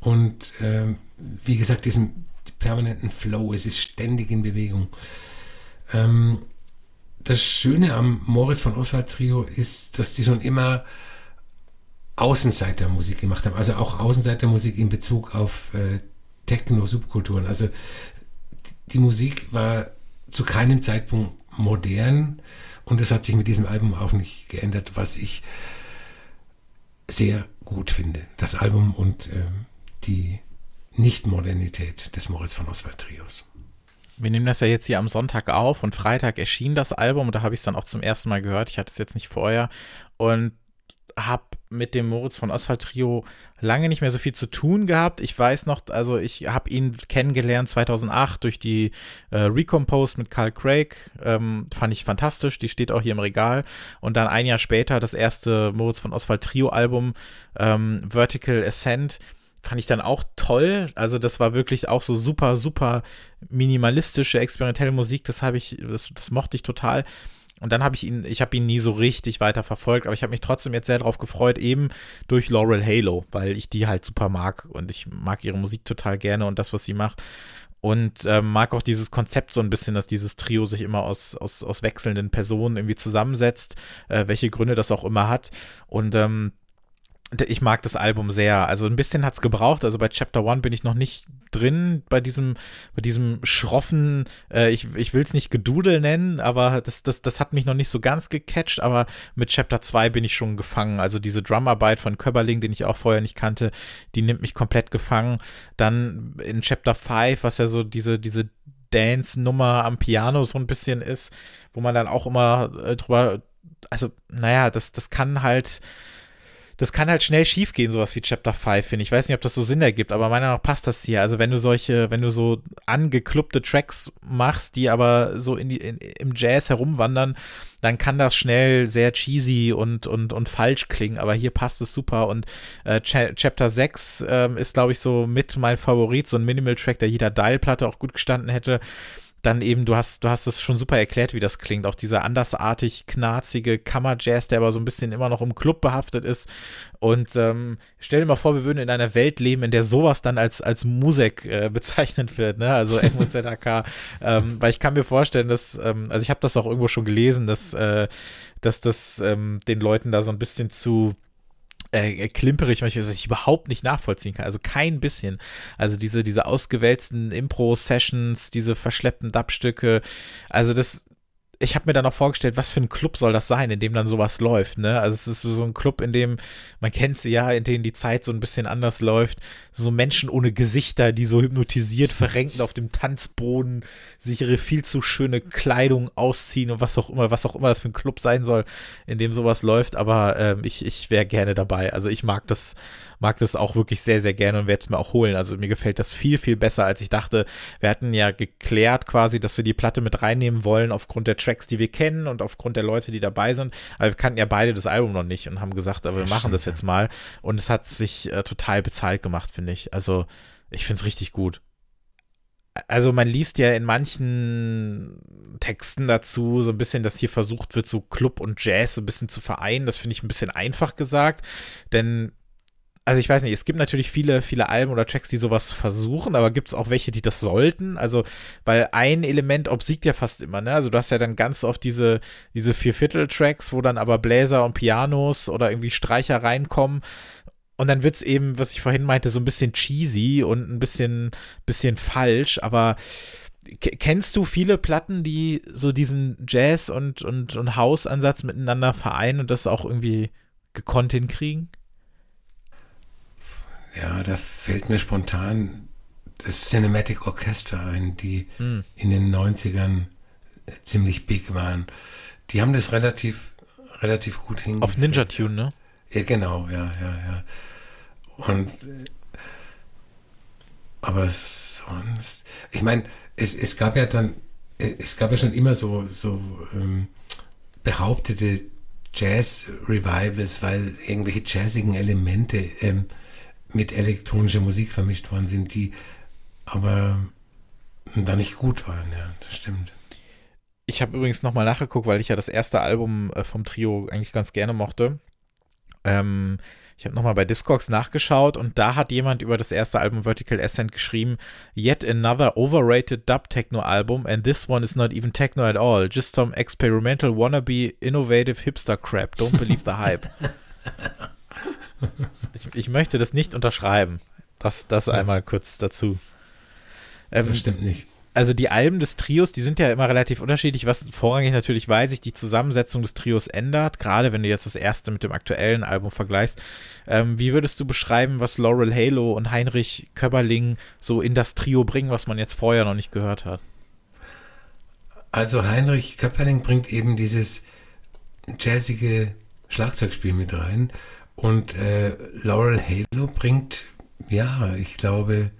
und ähm, wie gesagt, diesem permanenten Flow. Es ist ständig in Bewegung. Ähm, das Schöne am Moritz von Oswald Trio ist, dass die schon immer Außenseitermusik gemacht haben. Also auch Außenseitermusik in Bezug auf äh, Techno-Subkulturen. Also die Musik war zu keinem Zeitpunkt modern und es hat sich mit diesem Album auch nicht geändert, was ich sehr gut finde. Das Album und äh, die Nicht-Modernität des Moritz von Oswald Trios. Wir nehmen das ja jetzt hier am Sonntag auf und Freitag erschien das Album und da habe ich es dann auch zum ersten Mal gehört. Ich hatte es jetzt nicht vorher und habe mit dem Moritz von Oswald Trio lange nicht mehr so viel zu tun gehabt. Ich weiß noch, also ich habe ihn kennengelernt 2008 durch die äh, Recomposed mit Carl Craig. Ähm, fand ich fantastisch. Die steht auch hier im Regal. Und dann ein Jahr später das erste Moritz von Oswald Trio Album ähm, Vertical Ascent fand ich dann auch toll. Also das war wirklich auch so super, super minimalistische, experimentelle Musik. Das habe ich, das, das mochte ich total. Und dann habe ich ihn, ich habe ihn nie so richtig weiter verfolgt, aber ich habe mich trotzdem jetzt sehr darauf gefreut, eben durch Laurel Halo, weil ich die halt super mag und ich mag ihre Musik total gerne und das, was sie macht. Und äh, mag auch dieses Konzept so ein bisschen, dass dieses Trio sich immer aus, aus, aus wechselnden Personen irgendwie zusammensetzt, äh, welche Gründe das auch immer hat. Und ähm, ich mag das Album sehr. Also ein bisschen hat's gebraucht. Also bei Chapter One bin ich noch nicht drin bei diesem, bei diesem schroffen, äh, ich, ich will es nicht Gedudel nennen, aber das, das, das hat mich noch nicht so ganz gecatcht, aber mit Chapter 2 bin ich schon gefangen. Also diese Drumarbeit von Köberling, den ich auch vorher nicht kannte, die nimmt mich komplett gefangen. Dann in Chapter 5, was ja so diese, diese Dance-Nummer am Piano so ein bisschen ist, wo man dann auch immer äh, drüber, also, naja, das, das kann halt, das kann halt schnell schiefgehen, sowas wie Chapter 5, finde ich. Ich weiß nicht, ob das so Sinn ergibt, aber meiner Meinung nach passt das hier. Also wenn du solche, wenn du so angekluppte Tracks machst, die aber so in die, in, im Jazz herumwandern, dann kann das schnell sehr cheesy und, und, und falsch klingen, aber hier passt es super und äh, Ch Chapter 6 ähm, ist, glaube ich, so mit mein Favorit, so ein Minimal-Track, der jeder Dial-Platte auch gut gestanden hätte dann eben, du hast, du hast es schon super erklärt, wie das klingt. Auch dieser andersartig knarzige Kammerjazz, der aber so ein bisschen immer noch im Club behaftet ist. Und ähm, stell dir mal vor, wir würden in einer Welt leben, in der sowas dann als, als Musik äh, bezeichnet wird, ne? Also MUZAK. ähm, weil ich kann mir vorstellen, dass, ähm, also ich habe das auch irgendwo schon gelesen, dass, äh, dass das ähm, den Leuten da so ein bisschen zu äh, klimperig, was ich überhaupt nicht nachvollziehen kann. Also kein bisschen. Also diese, diese ausgewälzten Impro-Sessions, diese verschleppten Dubstücke. Also das, ich habe mir dann auch vorgestellt, was für ein Club soll das sein, in dem dann sowas läuft, ne? Also es ist so ein Club, in dem, man kennt sie ja, in dem die Zeit so ein bisschen anders läuft. So Menschen ohne Gesichter, die so hypnotisiert, verrenken auf dem Tanzboden, sich ihre viel zu schöne Kleidung ausziehen und was auch immer, was auch immer das für ein Club sein soll, in dem sowas läuft. Aber ähm, ich, ich wäre gerne dabei. Also ich mag das mag das auch wirklich sehr, sehr gerne und werde es mir auch holen. Also mir gefällt das viel, viel besser, als ich dachte. Wir hatten ja geklärt quasi, dass wir die Platte mit reinnehmen wollen aufgrund der Tracks, die wir kennen und aufgrund der Leute, die dabei sind. Aber wir kannten ja beide das Album noch nicht und haben gesagt, aber wir das machen stimmt, das jetzt mal. Und es hat sich äh, total bezahlt gemacht, finde ich. Also ich finde es richtig gut also man liest ja in manchen Texten dazu so ein bisschen, dass hier versucht wird, so Club und Jazz so ein bisschen zu vereinen. Das finde ich ein bisschen einfach gesagt, denn also ich weiß nicht, es gibt natürlich viele, viele Alben oder Tracks, die sowas versuchen, aber gibt es auch welche, die das sollten? Also, weil ein Element obsiegt ja fast immer, ne? Also du hast ja dann ganz oft diese, diese Vierviertel-Tracks, wo dann aber Bläser und Pianos oder irgendwie Streicher reinkommen. Und dann wird es eben, was ich vorhin meinte, so ein bisschen cheesy und ein bisschen, bisschen falsch, aber kennst du viele Platten, die so diesen Jazz- und, und, und House-Ansatz miteinander vereinen und das auch irgendwie gekonnt hinkriegen? Ja, da fällt mir spontan das Cinematic Orchestra ein, die hm. in den 90ern ziemlich big waren. Die haben das relativ, relativ gut hingekriegt. Auf Ninja Tune, ne? Ja, genau, ja, ja, ja. Und aber sonst, ich meine, es, es gab ja dann, es gab ja schon immer so, so ähm, behauptete Jazz-Revivals, weil irgendwelche jazzigen Elemente ähm, mit elektronischer Musik vermischt worden sind, die aber da nicht gut waren, ja, das stimmt. Ich habe übrigens nochmal nachgeguckt, weil ich ja das erste Album äh, vom Trio eigentlich ganz gerne mochte. Ähm, ich habe nochmal bei Discogs nachgeschaut und da hat jemand über das erste Album Vertical Ascent geschrieben, Yet another overrated dub techno album and this one is not even techno at all, just some experimental wannabe innovative hipster crap. Don't believe the hype. Ich, ich, möchte das nicht unterschreiben. Das, das ja. einmal kurz dazu. Ähm, das stimmt nicht. Also die Alben des Trios, die sind ja immer relativ unterschiedlich, was vorrangig natürlich, weil sich die Zusammensetzung des Trios ändert, gerade wenn du jetzt das erste mit dem aktuellen Album vergleichst. Ähm, wie würdest du beschreiben, was Laurel Halo und Heinrich Köberling so in das Trio bringen, was man jetzt vorher noch nicht gehört hat? Also Heinrich Köpperling bringt eben dieses jazzige Schlagzeugspiel mit rein und äh, Laurel Halo bringt, ja, ich glaube,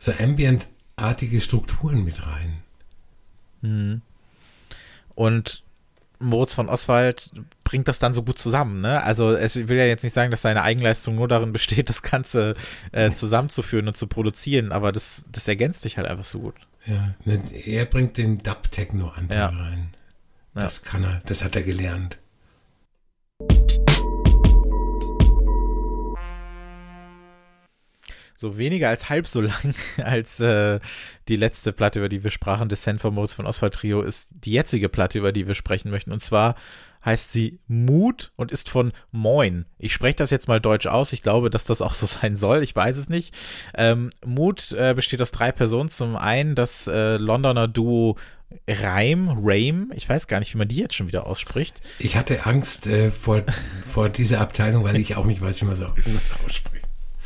so ambientartige Strukturen mit rein. Mhm. Und Moritz von Oswald bringt das dann so gut zusammen, ne? Also es will ja jetzt nicht sagen, dass seine Eigenleistung nur darin besteht, das Ganze äh, zusammenzuführen und zu produzieren, aber das, das ergänzt sich halt einfach so gut. Ja, ne, er bringt den Dub-Techno-Anteil ja. rein. Ja. Das kann er, das hat er gelernt. So weniger als halb so lang als äh, die letzte Platte, über die wir sprachen, Descent for Modes von Oswald Trio, ist die jetzige Platte, über die wir sprechen möchten. Und zwar heißt sie Mut und ist von Moin. Ich spreche das jetzt mal deutsch aus. Ich glaube, dass das auch so sein soll. Ich weiß es nicht. Ähm, Mut äh, besteht aus drei Personen. Zum einen das äh, Londoner Duo Reim, Rame, ich weiß gar nicht, wie man die jetzt schon wieder ausspricht. Ich hatte Angst äh, vor, vor dieser Abteilung, weil ich auch nicht weiß, wie man es ausspricht.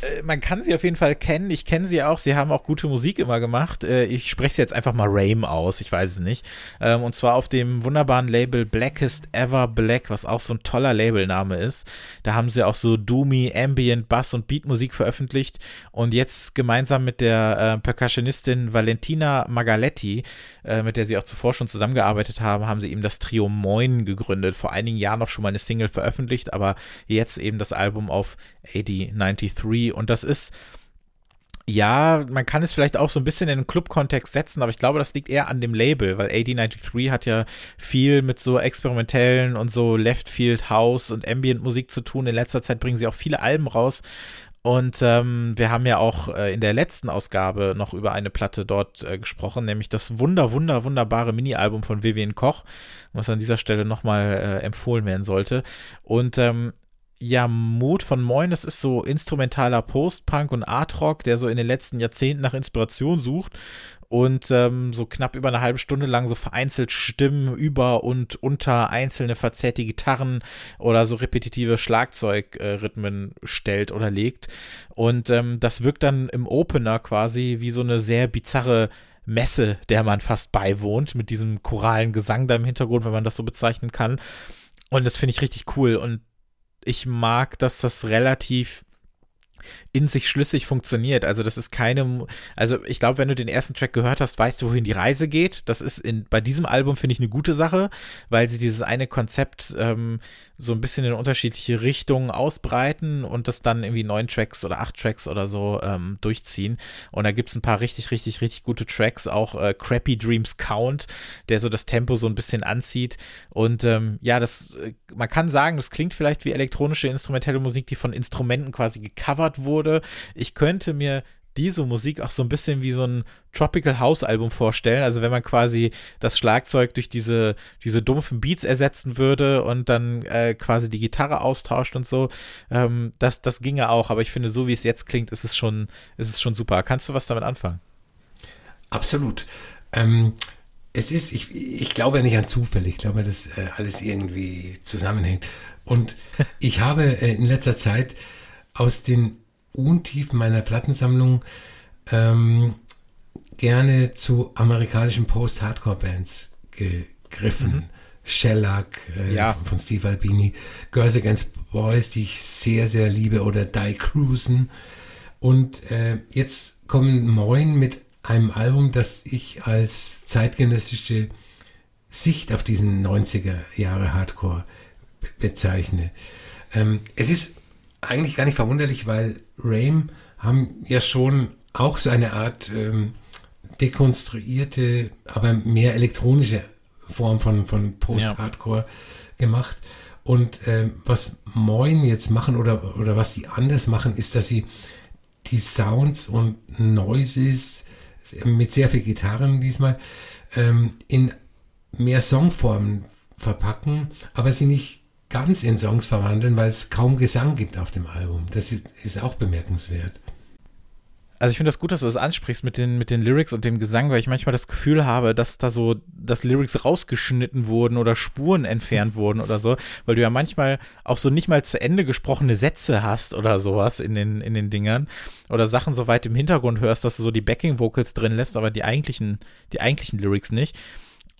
Äh, man kann sie auf jeden Fall kennen. Ich kenne sie auch. Sie haben auch gute Musik immer gemacht. Äh, ich spreche sie jetzt einfach mal Rame aus. Ich weiß es nicht. Ähm, und zwar auf dem wunderbaren Label Blackest Ever Black, was auch so ein toller Labelname ist. Da haben sie auch so Doomy, Ambient, Bass und Beatmusik veröffentlicht. Und jetzt gemeinsam mit der äh, Percussionistin Valentina Magaletti, mit der sie auch zuvor schon zusammengearbeitet haben, haben sie eben das Trio Moin gegründet. Vor einigen Jahren noch schon mal eine Single veröffentlicht, aber jetzt eben das Album auf AD93 und das ist, ja, man kann es vielleicht auch so ein bisschen in den Club-Kontext setzen, aber ich glaube, das liegt eher an dem Label, weil AD93 hat ja viel mit so experimentellen und so Leftfield House und Ambient Musik zu tun. In letzter Zeit bringen sie auch viele Alben raus. Und ähm, wir haben ja auch äh, in der letzten Ausgabe noch über eine Platte dort äh, gesprochen, nämlich das wunder, wunder, wunderbare Mini-Album von Vivian Koch, was an dieser Stelle nochmal äh, empfohlen werden sollte. Und ähm, ja, Mut von Moin, das ist so instrumentaler Post-Punk und Art-Rock, der so in den letzten Jahrzehnten nach Inspiration sucht und ähm, so knapp über eine halbe Stunde lang so vereinzelt Stimmen über und unter einzelne verzerrte Gitarren oder so repetitive Schlagzeugrhythmen äh, stellt oder legt. Und ähm, das wirkt dann im Opener quasi wie so eine sehr bizarre Messe, der man fast beiwohnt, mit diesem choralen Gesang da im Hintergrund, wenn man das so bezeichnen kann. Und das finde ich richtig cool. Und ich mag, dass das relativ in sich schlüssig funktioniert. Also das ist keine, also ich glaube, wenn du den ersten Track gehört hast, weißt du, wohin die Reise geht. Das ist in, bei diesem Album finde ich eine gute Sache, weil sie dieses eine Konzept ähm, so ein bisschen in unterschiedliche Richtungen ausbreiten und das dann irgendwie neun Tracks oder acht Tracks oder so ähm, durchziehen. Und da gibt es ein paar richtig, richtig, richtig gute Tracks, auch äh, Crappy Dreams Count, der so das Tempo so ein bisschen anzieht. Und ähm, ja, das, äh, man kann sagen, das klingt vielleicht wie elektronische instrumentelle Musik, die von Instrumenten quasi gecovert wurde. Ich könnte mir diese Musik auch so ein bisschen wie so ein Tropical House Album vorstellen. Also wenn man quasi das Schlagzeug durch diese, diese dumpfen Beats ersetzen würde und dann äh, quasi die Gitarre austauscht und so, ähm, das, das ginge auch. Aber ich finde, so wie es jetzt klingt, ist es schon, ist es schon super. Kannst du was damit anfangen? Absolut. Ähm, es ist, ich, ich glaube ja nicht an Zufälle. Ich glaube, dass äh, alles irgendwie zusammenhängt. Und ich habe äh, in letzter Zeit aus den Untiefen meiner Plattensammlung ähm, gerne zu amerikanischen Post-Hardcore-Bands gegriffen. Mhm. Shellac äh, ja. von Steve Albini, Girls Against Boys, die ich sehr, sehr liebe, oder Die Cruisen. Und äh, jetzt kommen Moin mit einem Album, das ich als zeitgenössische Sicht auf diesen 90er Jahre Hardcore bezeichne. Ähm, es ist eigentlich gar nicht verwunderlich, weil Rame haben ja schon auch so eine Art ähm, dekonstruierte, aber mehr elektronische Form von, von Post-Hardcore ja. gemacht. Und äh, was Moin jetzt machen oder, oder was die anders machen, ist, dass sie die Sounds und Noises mit sehr viel Gitarren diesmal ähm, in mehr Songformen verpacken, aber sie nicht ganz in Songs verwandeln, weil es kaum Gesang gibt auf dem Album. Das ist, ist auch bemerkenswert. Also ich finde das gut, dass du das ansprichst mit den, mit den Lyrics und dem Gesang, weil ich manchmal das Gefühl habe, dass da so, dass Lyrics rausgeschnitten wurden oder Spuren entfernt wurden oder so, weil du ja manchmal auch so nicht mal zu Ende gesprochene Sätze hast oder sowas in den, in den Dingern oder Sachen so weit im Hintergrund hörst, dass du so die Backing Vocals drin lässt, aber die eigentlichen, die eigentlichen Lyrics nicht.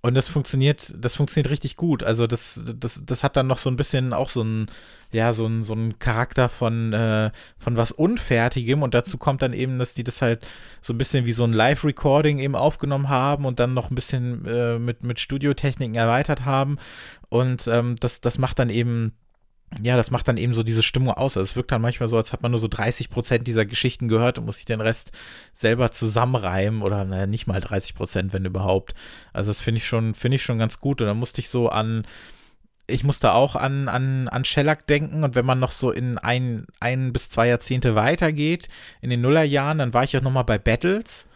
Und das funktioniert, das funktioniert richtig gut. Also das, das, das hat dann noch so ein bisschen auch so ein, ja, so ein, so ein Charakter von, äh, von was Unfertigem und dazu kommt dann eben, dass die das halt so ein bisschen wie so ein Live-Recording eben aufgenommen haben und dann noch ein bisschen äh, mit, mit Studiotechniken erweitert haben. Und ähm, das, das macht dann eben ja, das macht dann eben so diese Stimmung aus. Also es wirkt dann manchmal so, als hat man nur so 30 Prozent dieser Geschichten gehört und muss sich den Rest selber zusammenreimen oder naja, nicht mal 30 Prozent, wenn überhaupt. Also das finde ich schon, finde ich schon ganz gut. Und dann musste ich so an, ich musste auch an, an, an Shellac denken und wenn man noch so in ein, ein bis zwei Jahrzehnte weitergeht, in den Nullerjahren, dann war ich auch nochmal bei Battles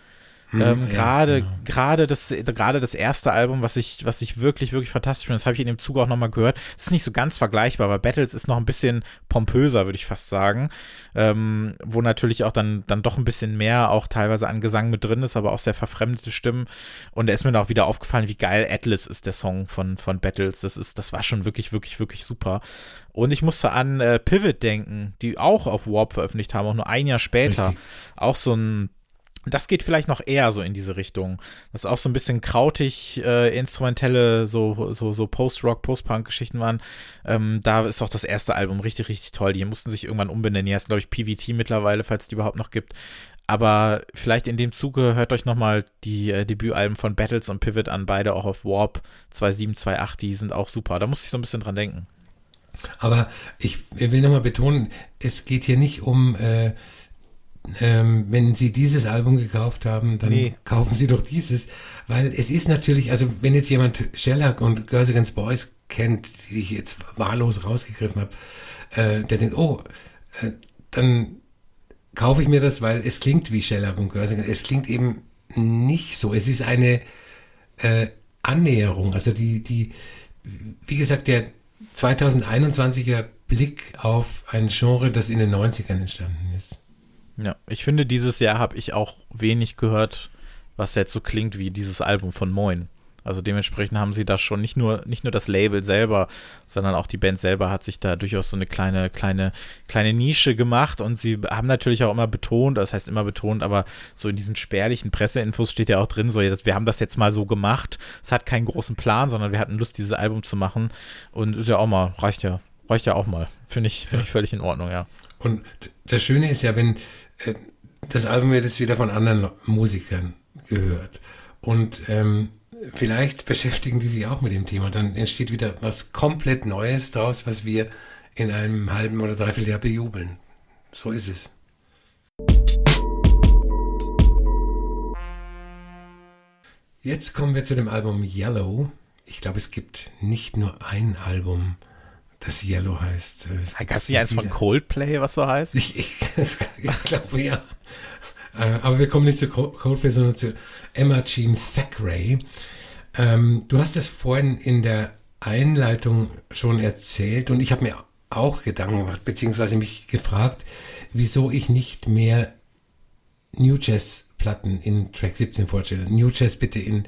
hm, ähm, gerade ja, genau. gerade das gerade das erste Album, was ich was ich wirklich wirklich fantastisch finde, das habe ich in dem Zug auch nochmal gehört. Es ist nicht so ganz vergleichbar, aber Battles ist noch ein bisschen pompöser, würde ich fast sagen, ähm, wo natürlich auch dann dann doch ein bisschen mehr auch teilweise an Gesang mit drin ist, aber auch sehr verfremdete Stimmen. Und da ist mir dann auch wieder aufgefallen, wie geil Atlas ist der Song von von Battles. Das ist das war schon wirklich wirklich wirklich super. Und ich musste an äh, Pivot denken, die auch auf Warp veröffentlicht haben, auch nur ein Jahr später. Richtig. Auch so ein das geht vielleicht noch eher so in diese Richtung. Das ist auch so ein bisschen krautig, äh, instrumentelle, so, so, so Post-Rock, Post-Punk-Geschichten waren. Ähm, da ist auch das erste Album richtig, richtig toll. Die mussten sich irgendwann umbenennen. Die heißt, glaube ich, PVT mittlerweile, falls es die überhaupt noch gibt. Aber vielleicht in dem Zuge hört euch nochmal die äh, Debütalben von Battles und Pivot an, beide auch auf Warp 2728, die sind auch super. Da muss ich so ein bisschen dran denken. Aber ich will nochmal betonen, es geht hier nicht um äh, ähm, wenn Sie dieses Album gekauft haben, dann nee. kaufen Sie doch dieses, weil es ist natürlich, also wenn jetzt jemand Shellac und Girls Against Boys kennt, die ich jetzt wahllos rausgegriffen habe, äh, der denkt, oh, äh, dann kaufe ich mir das, weil es klingt wie Shellac und Girls Against Es klingt eben nicht so. Es ist eine äh, Annäherung, also die, die, wie gesagt, der 2021er Blick auf ein Genre, das in den 90ern entstanden ist. Ja, ich finde, dieses Jahr habe ich auch wenig gehört, was jetzt so klingt wie dieses Album von Moin. Also dementsprechend haben sie da schon nicht nur, nicht nur das Label selber, sondern auch die Band selber hat sich da durchaus so eine kleine, kleine, kleine Nische gemacht und sie haben natürlich auch immer betont, das heißt immer betont, aber so in diesen spärlichen Presseinfos steht ja auch drin, so, wir haben das jetzt mal so gemacht. Es hat keinen großen Plan, sondern wir hatten Lust, dieses Album zu machen und ist ja auch mal, reicht ja, reicht ja auch mal. Finde ich, finde ich völlig in Ordnung, ja. Und das Schöne ist ja, wenn, das Album wird jetzt wieder von anderen Musikern gehört. Und ähm, vielleicht beschäftigen die sich auch mit dem Thema. Dann entsteht wieder was komplett Neues daraus, was wir in einem halben oder dreiviertel Jahr bejubeln. So ist es. Jetzt kommen wir zu dem Album Yellow. Ich glaube, es gibt nicht nur ein Album das Yellow heißt. Äh, Gab es nicht eins von Coldplay, was so heißt? Ich, ich, ich glaube ja. Äh, aber wir kommen nicht zu Coldplay, sondern zu Emma Jean Thackeray. Ähm, du hast es vorhin in der Einleitung schon erzählt und ich habe mir auch Gedanken gemacht, beziehungsweise mich gefragt, wieso ich nicht mehr New Jazz Platten in Track 17 vorstelle. New Jazz bitte in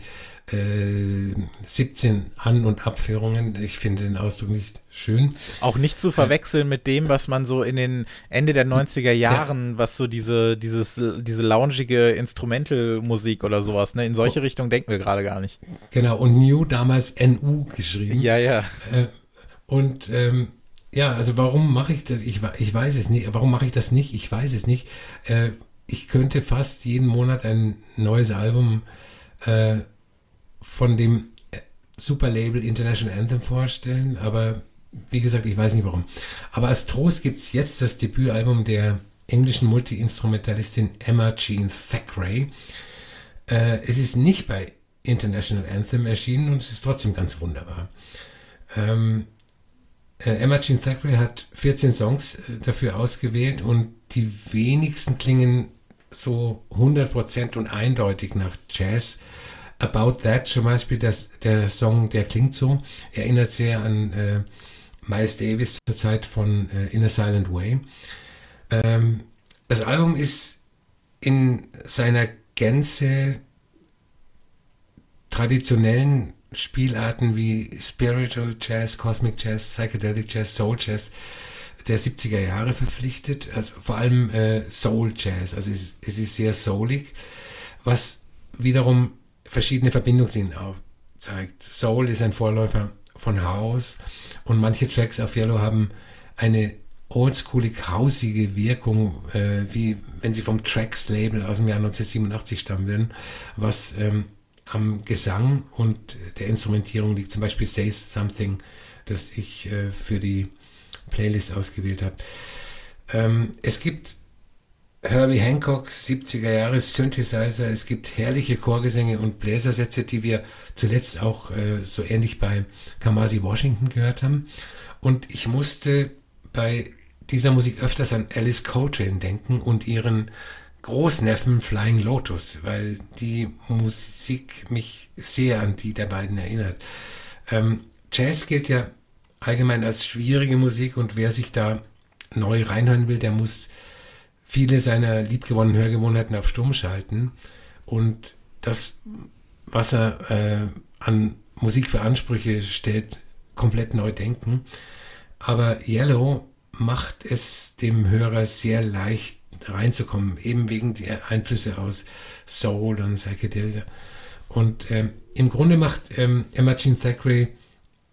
17 äh, An- und Abführungen. Ich finde den Ausdruck nicht schön. Auch nicht zu verwechseln äh, mit dem, was man so in den Ende der 90er Jahren, ja. was so diese, dieses, diese loungige Instrumentalmusik oder sowas, ne? In solche oh. Richtung denken wir gerade gar nicht. Genau, und New damals NU geschrieben. Ja, ja. Äh, und ähm, ja, also warum mache ich das? Ich, ich weiß es nicht. Warum mache ich das nicht? Ich weiß es nicht. Äh, ich könnte fast jeden Monat ein neues Album äh, von dem Superlabel International Anthem vorstellen, aber wie gesagt, ich weiß nicht warum. Aber als Trost gibt es jetzt das Debütalbum der englischen Multi-Instrumentalistin Emma Jean Thackeray. Äh, es ist nicht bei International Anthem erschienen und es ist trotzdem ganz wunderbar. Ähm, äh, Emma Jean Thackeray hat 14 Songs äh, dafür ausgewählt und die wenigsten klingen so 100% und eindeutig nach Jazz. About That zum Beispiel, das, der Song, der klingt so, erinnert sehr an äh, Miles Davis zur Zeit von äh, In a Silent Way. Ähm, das Album ist in seiner Gänze traditionellen Spielarten wie Spiritual Jazz, Cosmic Jazz, Psychedelic Jazz, Soul Jazz der 70er Jahre verpflichtet, also vor allem äh, Soul Jazz, also es, es ist sehr soulig, was wiederum verschiedene Verbindungen aufzeigt. Soul ist ein Vorläufer von House und manche Tracks auf Yellow haben eine oldschoolig hausige Wirkung, äh, wie wenn sie vom Tracks-Label aus dem Jahr 1987 stammen würden, was ähm, am Gesang und der Instrumentierung liegt. Zum Beispiel Say Something, das ich äh, für die Playlist ausgewählt habe. Ähm, es gibt Herbie Hancocks 70er Jahres Synthesizer, es gibt herrliche Chorgesänge und Bläsersätze, die wir zuletzt auch äh, so ähnlich bei Kamasi Washington gehört haben. Und ich musste bei dieser Musik öfters an Alice Coltrane denken und ihren Großneffen Flying Lotus, weil die Musik mich sehr an die der beiden erinnert. Ähm, Jazz gilt ja allgemein als schwierige Musik und wer sich da neu reinhören will, der muss viele seiner liebgewonnenen Hörgewohnheiten auf Stumm schalten und das, was er äh, an Musik für Ansprüche stellt, komplett neu denken. Aber Yellow macht es dem Hörer sehr leicht reinzukommen, eben wegen der Einflüsse aus Soul und Psychedelia. Und ähm, im Grunde macht ähm, Jean Thackeray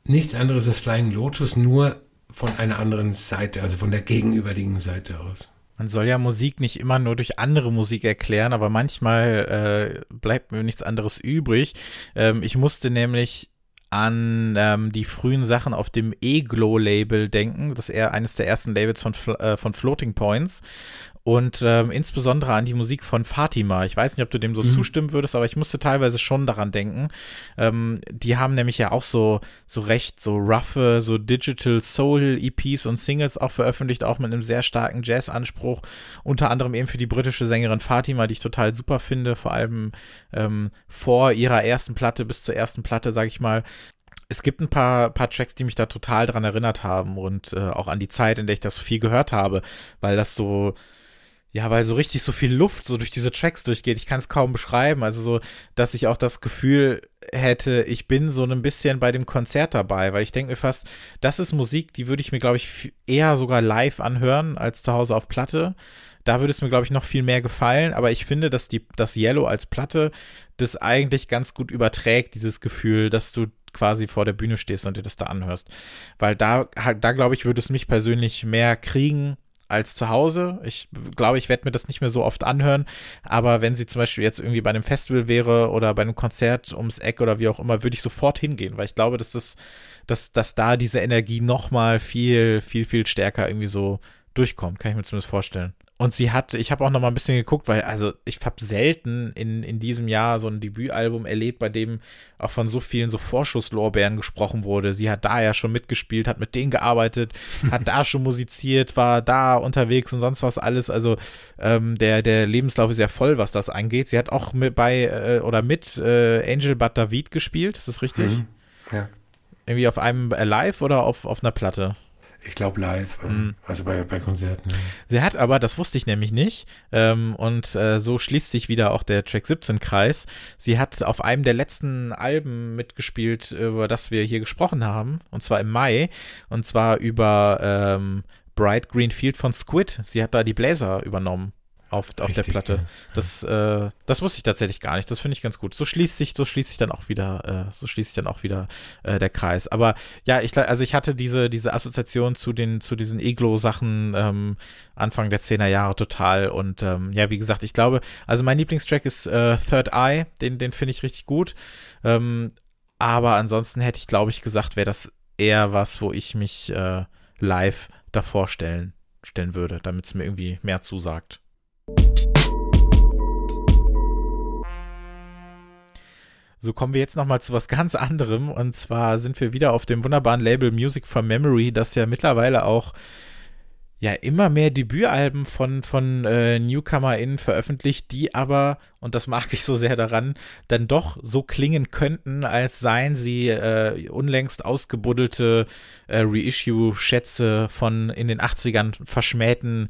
nichts anderes als Flying Lotus, nur von einer anderen Seite, also von der gegenüberliegenden Seite aus. Man soll ja Musik nicht immer nur durch andere Musik erklären, aber manchmal äh, bleibt mir nichts anderes übrig. Ähm, ich musste nämlich an ähm, die frühen Sachen auf dem E-Glow-Label denken. Das ist eher eines der ersten Labels von, äh, von Floating Points und ähm, insbesondere an die Musik von Fatima. Ich weiß nicht, ob du dem so mhm. zustimmen würdest, aber ich musste teilweise schon daran denken. Ähm, die haben nämlich ja auch so, so recht, so roughe, so Digital Soul EPs und Singles auch veröffentlicht, auch mit einem sehr starken Jazz-Anspruch. Unter anderem eben für die britische Sängerin Fatima, die ich total super finde, vor allem ähm, vor ihrer ersten Platte bis zur ersten Platte, sag ich mal es gibt ein paar, paar Tracks, die mich da total dran erinnert haben und äh, auch an die Zeit, in der ich das viel gehört habe, weil das so, ja, weil so richtig so viel Luft so durch diese Tracks durchgeht. Ich kann es kaum beschreiben. Also so, dass ich auch das Gefühl hätte, ich bin so ein bisschen bei dem Konzert dabei, weil ich denke mir fast, das ist Musik, die würde ich mir, glaube ich, eher sogar live anhören als zu Hause auf Platte. Da würde es mir, glaube ich, noch viel mehr gefallen. Aber ich finde, dass die, das Yellow als Platte das eigentlich ganz gut überträgt, dieses Gefühl, dass du quasi vor der Bühne stehst und dir das da anhörst. Weil da, da glaube ich, würde es mich persönlich mehr kriegen als zu Hause. Ich glaube, ich werde mir das nicht mehr so oft anhören, aber wenn sie zum Beispiel jetzt irgendwie bei einem Festival wäre oder bei einem Konzert ums Eck oder wie auch immer, würde ich sofort hingehen, weil ich glaube, dass das, dass, dass da diese Energie nochmal viel, viel, viel stärker irgendwie so durchkommt, kann ich mir zumindest vorstellen. Und sie hat, ich habe auch noch mal ein bisschen geguckt, weil, also ich habe selten in, in diesem Jahr so ein Debütalbum erlebt, bei dem auch von so vielen so Vorschusslorbeeren gesprochen wurde. Sie hat da ja schon mitgespielt, hat mit denen gearbeitet, hat da schon musiziert, war da unterwegs und sonst was alles. Also ähm, der, der Lebenslauf ist ja voll, was das angeht. Sie hat auch mit bei äh, oder mit äh, Angel But David gespielt, ist das richtig? Mhm. Ja. Irgendwie auf einem Live oder auf, auf einer Platte? Ich glaube live, mhm. also bei, bei Konzerten. Sie hat aber, das wusste ich nämlich nicht, ähm, und äh, so schließt sich wieder auch der Track 17 Kreis. Sie hat auf einem der letzten Alben mitgespielt, über das wir hier gesprochen haben, und zwar im Mai, und zwar über ähm, Bright Green Field von Squid. Sie hat da die Bläser übernommen auf, auf der Platte. Ja. Das, äh, das wusste ich tatsächlich gar nicht. Das finde ich ganz gut. So schließt sich, so schließt sich dann auch wieder, äh, so schließt sich dann auch wieder äh, der Kreis. Aber ja, ich also ich hatte diese, diese Assoziation zu den, zu diesen Eglo-Sachen ähm, Anfang der 10er Jahre total. Und ähm, ja, wie gesagt, ich glaube, also mein Lieblingstrack ist äh, Third Eye, den, den finde ich richtig gut. Ähm, aber ansonsten hätte ich, glaube ich, gesagt, wäre das eher was, wo ich mich äh, live davor stellen, stellen würde, damit es mir irgendwie mehr zusagt. So kommen wir jetzt nochmal zu was ganz anderem. Und zwar sind wir wieder auf dem wunderbaren Label Music from Memory, das ja mittlerweile auch ja immer mehr Debütalben von, von äh, NewcomerInnen veröffentlicht, die aber, und das mag ich so sehr daran, dann doch so klingen könnten, als seien sie äh, unlängst ausgebuddelte äh, Reissue-Schätze von in den 80ern verschmähten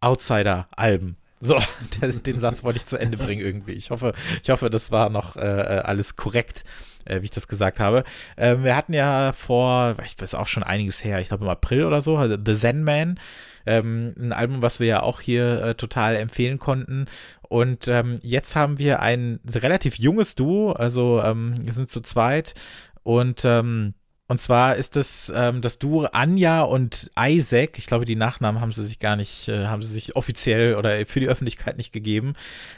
Outsider-Alben. So, den Satz wollte ich zu Ende bringen irgendwie. Ich hoffe, ich hoffe, das war noch äh, alles korrekt, äh, wie ich das gesagt habe. Ähm, wir hatten ja vor, ich weiß auch schon einiges her, ich glaube im April oder so, The Zen Man, ähm, ein Album, was wir ja auch hier äh, total empfehlen konnten. Und ähm, jetzt haben wir ein relativ junges Duo, also ähm, wir sind zu zweit und ähm, und zwar ist es ähm, das Duo Anja und Isaac. Ich glaube, die Nachnamen haben sie sich gar nicht, äh, haben sie sich offiziell oder für die Öffentlichkeit nicht gegeben.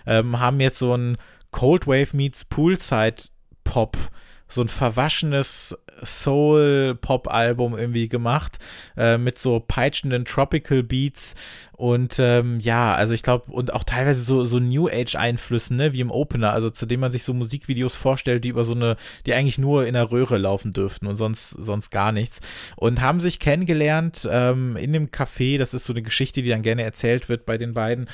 Ähm, haben jetzt so ein Cold Wave meets Poolside Pop, so ein verwaschenes Soul-Pop-Album irgendwie gemacht, äh, mit so peitschenden Tropical Beats und ähm, ja, also ich glaube, und auch teilweise so, so New Age-Einflüssen, ne, wie im Opener, also zu dem man sich so Musikvideos vorstellt, die über so eine, die eigentlich nur in der Röhre laufen dürften und sonst, sonst gar nichts. Und haben sich kennengelernt ähm, in dem Café, das ist so eine Geschichte, die dann gerne erzählt wird bei den beiden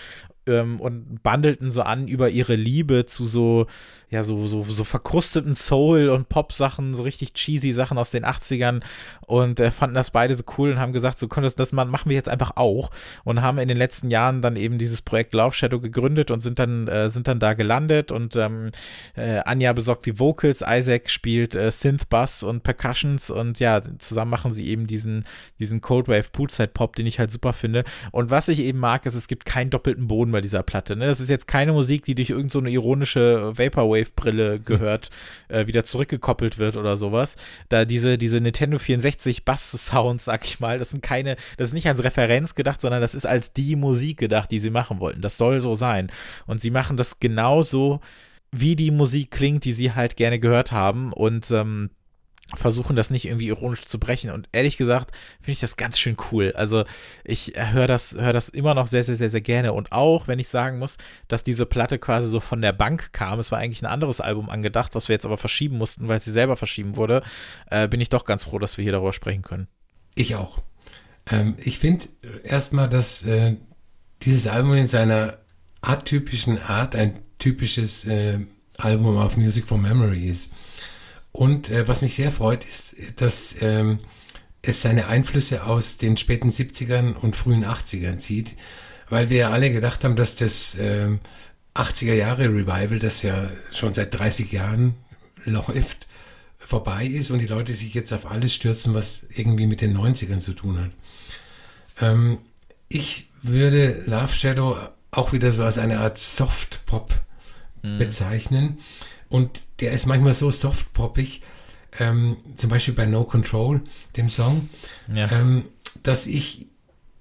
ähm, und bandelten so an über ihre Liebe zu so, ja, so, so, so verkrusteten Soul- und Pop-Sachen, so richtig cheesy Sachen aus den 80ern und äh, fanden das beide so cool und haben gesagt, so können das, das machen wir jetzt einfach auch und haben in den letzten Jahren dann eben dieses Projekt Love Shadow gegründet und sind dann, äh, sind dann da gelandet und ähm, äh, Anja besorgt die Vocals, Isaac spielt äh, Synth Bass und Percussions und ja, zusammen machen sie eben diesen, diesen Cold Wave Poolside Pop, den ich halt super finde und was ich eben mag, ist, es gibt keinen doppelten Boden bei dieser Platte, ne? das ist jetzt keine Musik, die durch irgendeine so ironische Vaporwave-Brille gehört, äh, wieder zurückgekoppelt wird oder sowas, da diese, diese Nintendo 64 60 Bass-Sounds, sag ich mal. Das sind keine, das ist nicht als Referenz gedacht, sondern das ist als die Musik gedacht, die sie machen wollten. Das soll so sein. Und sie machen das genauso, wie die Musik klingt, die sie halt gerne gehört haben. Und ähm, versuchen das nicht irgendwie ironisch zu brechen. Und ehrlich gesagt finde ich das ganz schön cool. Also ich höre das, höre das immer noch sehr, sehr, sehr, sehr gerne. Und auch, wenn ich sagen muss, dass diese Platte quasi so von der Bank kam, es war eigentlich ein anderes Album angedacht, was wir jetzt aber verschieben mussten, weil sie selber verschieben wurde, äh, bin ich doch ganz froh, dass wir hier darüber sprechen können. Ich auch. Ähm, ich finde erstmal, dass äh, dieses Album in seiner atypischen Art ein typisches äh, Album auf Music for Memory ist. Und äh, was mich sehr freut, ist, dass ähm, es seine Einflüsse aus den späten 70ern und frühen 80ern zieht, weil wir ja alle gedacht haben, dass das äh, 80er Jahre Revival, das ja schon seit 30 Jahren läuft, vorbei ist und die Leute sich jetzt auf alles stürzen, was irgendwie mit den 90ern zu tun hat. Ähm, ich würde Love Shadow auch wieder so als eine Art Soft-Pop mhm. bezeichnen. Und der ist manchmal so softpoppig, ähm, zum Beispiel bei No Control, dem Song, ja. ähm, dass ich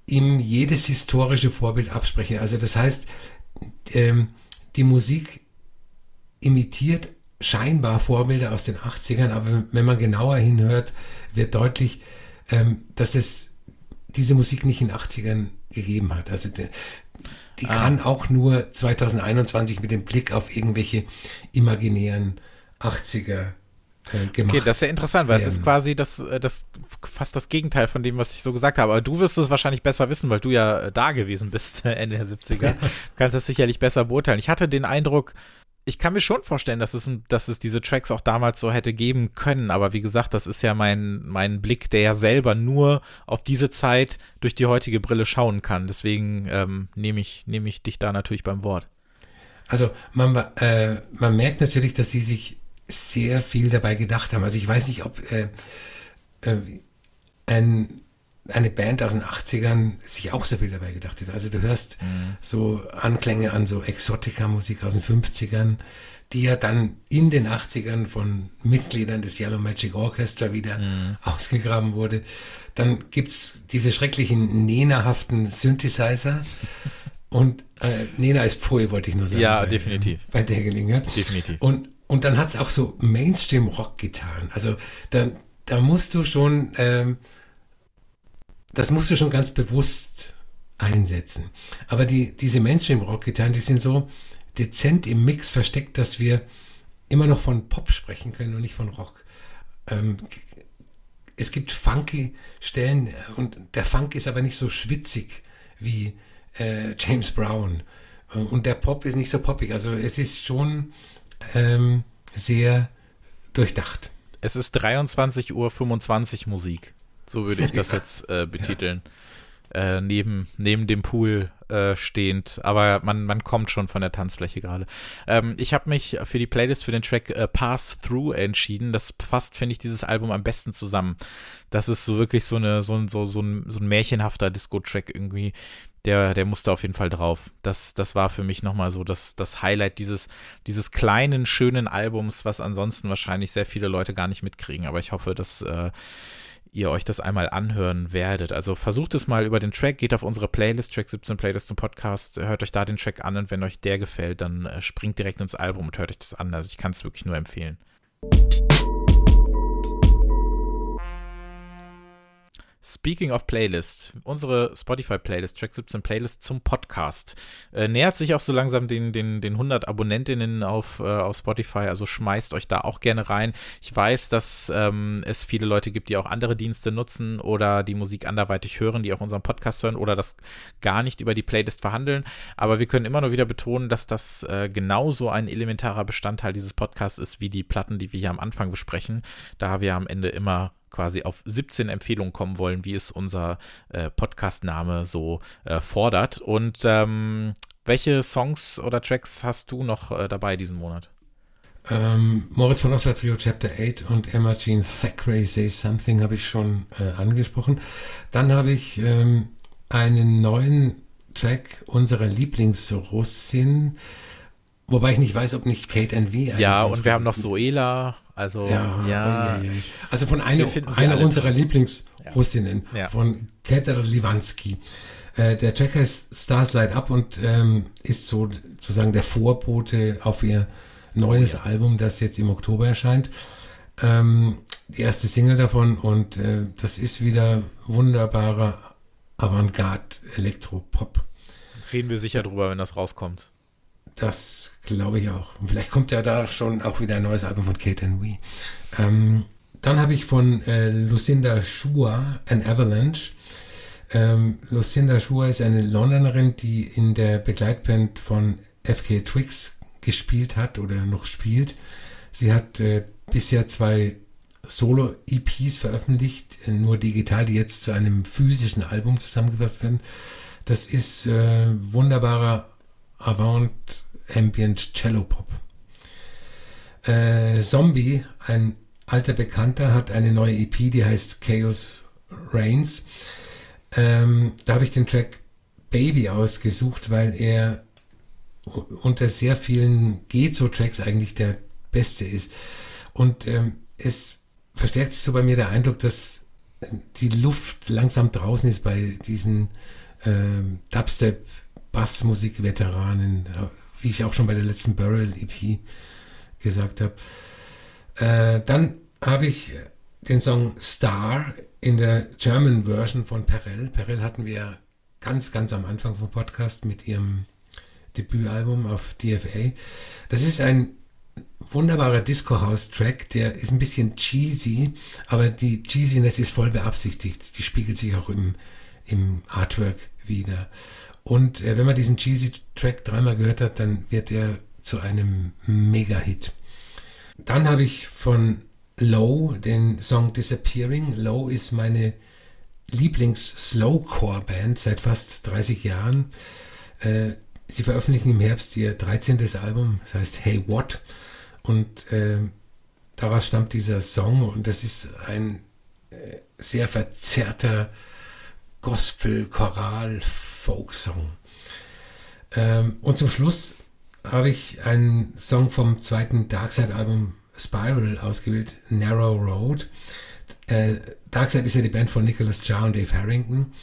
ihm jedes historische Vorbild abspreche. Also das heißt, ähm, die Musik imitiert scheinbar Vorbilder aus den 80ern, aber wenn man genauer hinhört, wird deutlich, ähm, dass es diese Musik nicht in den 80ern gegeben hat. Also de, die ah. kann auch nur 2021 mit dem Blick auf irgendwelche imaginären 80er äh, gemacht. Okay, das ist ja interessant, weil ähm, es ist quasi das, äh, das fast das Gegenteil von dem, was ich so gesagt habe. Aber du wirst es wahrscheinlich besser wissen, weil du ja äh, da gewesen bist Ende der 70er. du kannst es sicherlich besser beurteilen. Ich hatte den Eindruck, ich kann mir schon vorstellen, dass es, dass es diese Tracks auch damals so hätte geben können, aber wie gesagt, das ist ja mein, mein Blick, der ja selber nur auf diese Zeit durch die heutige Brille schauen kann. Deswegen ähm, nehme ich, nehme ich dich da natürlich beim Wort. Also man, äh, man merkt natürlich, dass sie sich sehr viel dabei gedacht haben. Also ich weiß nicht, ob äh, äh, ein eine Band aus den 80ern sich auch so viel dabei gedacht hat. Also du hörst mhm. so Anklänge an so Exotica-Musik aus den 50ern, die ja dann in den 80ern von Mitgliedern des Yellow Magic Orchestra wieder mhm. ausgegraben wurde. Dann gibt's diese schrecklichen Nena-haften Synthesizer. Und äh, Nena ist Pfui, wollte ich nur sagen. Ja, bei, definitiv. Bei der Gelegenheit. Definitiv. Und, und dann hat's auch so Mainstream-Rock-Gitarren. Also da, da musst du schon... Ähm, das musst du schon ganz bewusst einsetzen. Aber die, diese Mainstream-Rock-Gitarren, die sind so dezent im Mix versteckt, dass wir immer noch von Pop sprechen können und nicht von Rock. Ähm, es gibt funky Stellen und der Funk ist aber nicht so schwitzig wie äh, James Brown. Und der Pop ist nicht so poppig. Also es ist schon ähm, sehr durchdacht. Es ist 23.25 Uhr Musik. So würde ich das jetzt äh, betiteln. Ja. Äh, neben, neben dem Pool äh, stehend, aber man, man kommt schon von der Tanzfläche gerade. Ähm, ich habe mich für die Playlist für den Track äh, Pass Through entschieden. Das fasst, finde ich, dieses Album am besten zusammen. Das ist so wirklich so, eine, so, so, so, ein, so ein märchenhafter Disco-Track irgendwie. Der, der musste auf jeden Fall drauf. Das, das war für mich nochmal so das, das Highlight dieses, dieses kleinen, schönen Albums, was ansonsten wahrscheinlich sehr viele Leute gar nicht mitkriegen. Aber ich hoffe, dass äh, ihr euch das einmal anhören werdet. Also versucht es mal über den Track, geht auf unsere Playlist, Track 17 Playlist zum Podcast, hört euch da den Track an und wenn euch der gefällt, dann äh, springt direkt ins Album und hört euch das an. Also ich kann es wirklich nur empfehlen. Speaking of Playlist, unsere Spotify-Playlist, Track 17 Playlist zum Podcast, äh, nähert sich auch so langsam den, den, den 100 Abonnentinnen auf, äh, auf Spotify, also schmeißt euch da auch gerne rein. Ich weiß, dass ähm, es viele Leute gibt, die auch andere Dienste nutzen oder die Musik anderweitig hören, die auch unseren Podcast hören oder das gar nicht über die Playlist verhandeln, aber wir können immer nur wieder betonen, dass das äh, genauso ein elementarer Bestandteil dieses Podcasts ist, wie die Platten, die wir hier am Anfang besprechen, da wir am Ende immer quasi auf 17 Empfehlungen kommen wollen, wie es unser äh, Podcast-Name so äh, fordert. Und ähm, welche Songs oder Tracks hast du noch äh, dabei diesen Monat? Ähm, Moritz von Oswald Trio Chapter 8 und Emma Jean Thackeray Say Something habe ich schon äh, angesprochen. Dann habe ich ähm, einen neuen Track unserer Lieblingsrussin, wobei ich nicht weiß, ob nicht Kate NV. Ja, und wir haben noch Soela also, ja. ja. Also von einer, einer unserer Lieblingsrussinnen, von Keter Livansky. Äh, der Track heißt Stars Light Up und ähm, ist so, sozusagen der Vorbote auf ihr neues oh. Album, das jetzt im Oktober erscheint. Ähm, die erste Single davon und äh, das ist wieder wunderbarer Avantgarde Elektropop. Reden wir sicher drüber, wenn das rauskommt. Das glaube ich auch. Vielleicht kommt ja da schon auch wieder ein neues Album von Kate and We. Ähm, dann habe ich von äh, Lucinda Shua An Avalanche. Ähm, Lucinda Shua ist eine Londonerin, die in der Begleitband von FK Twix gespielt hat oder noch spielt. Sie hat äh, bisher zwei Solo-EPs veröffentlicht, äh, nur digital, die jetzt zu einem physischen Album zusammengefasst werden. Das ist äh, wunderbarer Avant Ambient Cello Pop. Äh, Zombie, ein alter Bekannter, hat eine neue EP, die heißt Chaos Reigns. Ähm, da habe ich den Track Baby ausgesucht, weil er unter sehr vielen Gezo-Tracks eigentlich der beste ist. Und ähm, es verstärkt sich so bei mir der Eindruck, dass die Luft langsam draußen ist bei diesen ähm, Dubstep-Bassmusik-Veteranen wie ich auch schon bei der letzten Burial EP gesagt habe. Äh, dann habe ich den Song Star in der German Version von Perel. Perel hatten wir ganz, ganz am Anfang vom Podcast mit ihrem Debütalbum auf DFA. Das ist ein wunderbarer Disco-House-Track, der ist ein bisschen cheesy, aber die Cheesiness ist voll beabsichtigt. Die spiegelt sich auch im, im Artwork wieder. Und äh, wenn man diesen cheesy Track dreimal gehört hat, dann wird er zu einem Mega-Hit. Dann habe ich von Low den Song Disappearing. Low ist meine Lieblings-Slowcore-Band seit fast 30 Jahren. Äh, sie veröffentlichen im Herbst ihr 13. Album, das heißt Hey What. Und äh, daraus stammt dieser Song und das ist ein äh, sehr verzerrter Gospel, Choral, Folksong. Ähm, und zum Schluss habe ich einen Song vom zweiten Darkside-Album Spiral ausgewählt, Narrow Road. Äh, Darkside ist ja die Band von Nicholas Jarre und Dave Harrington.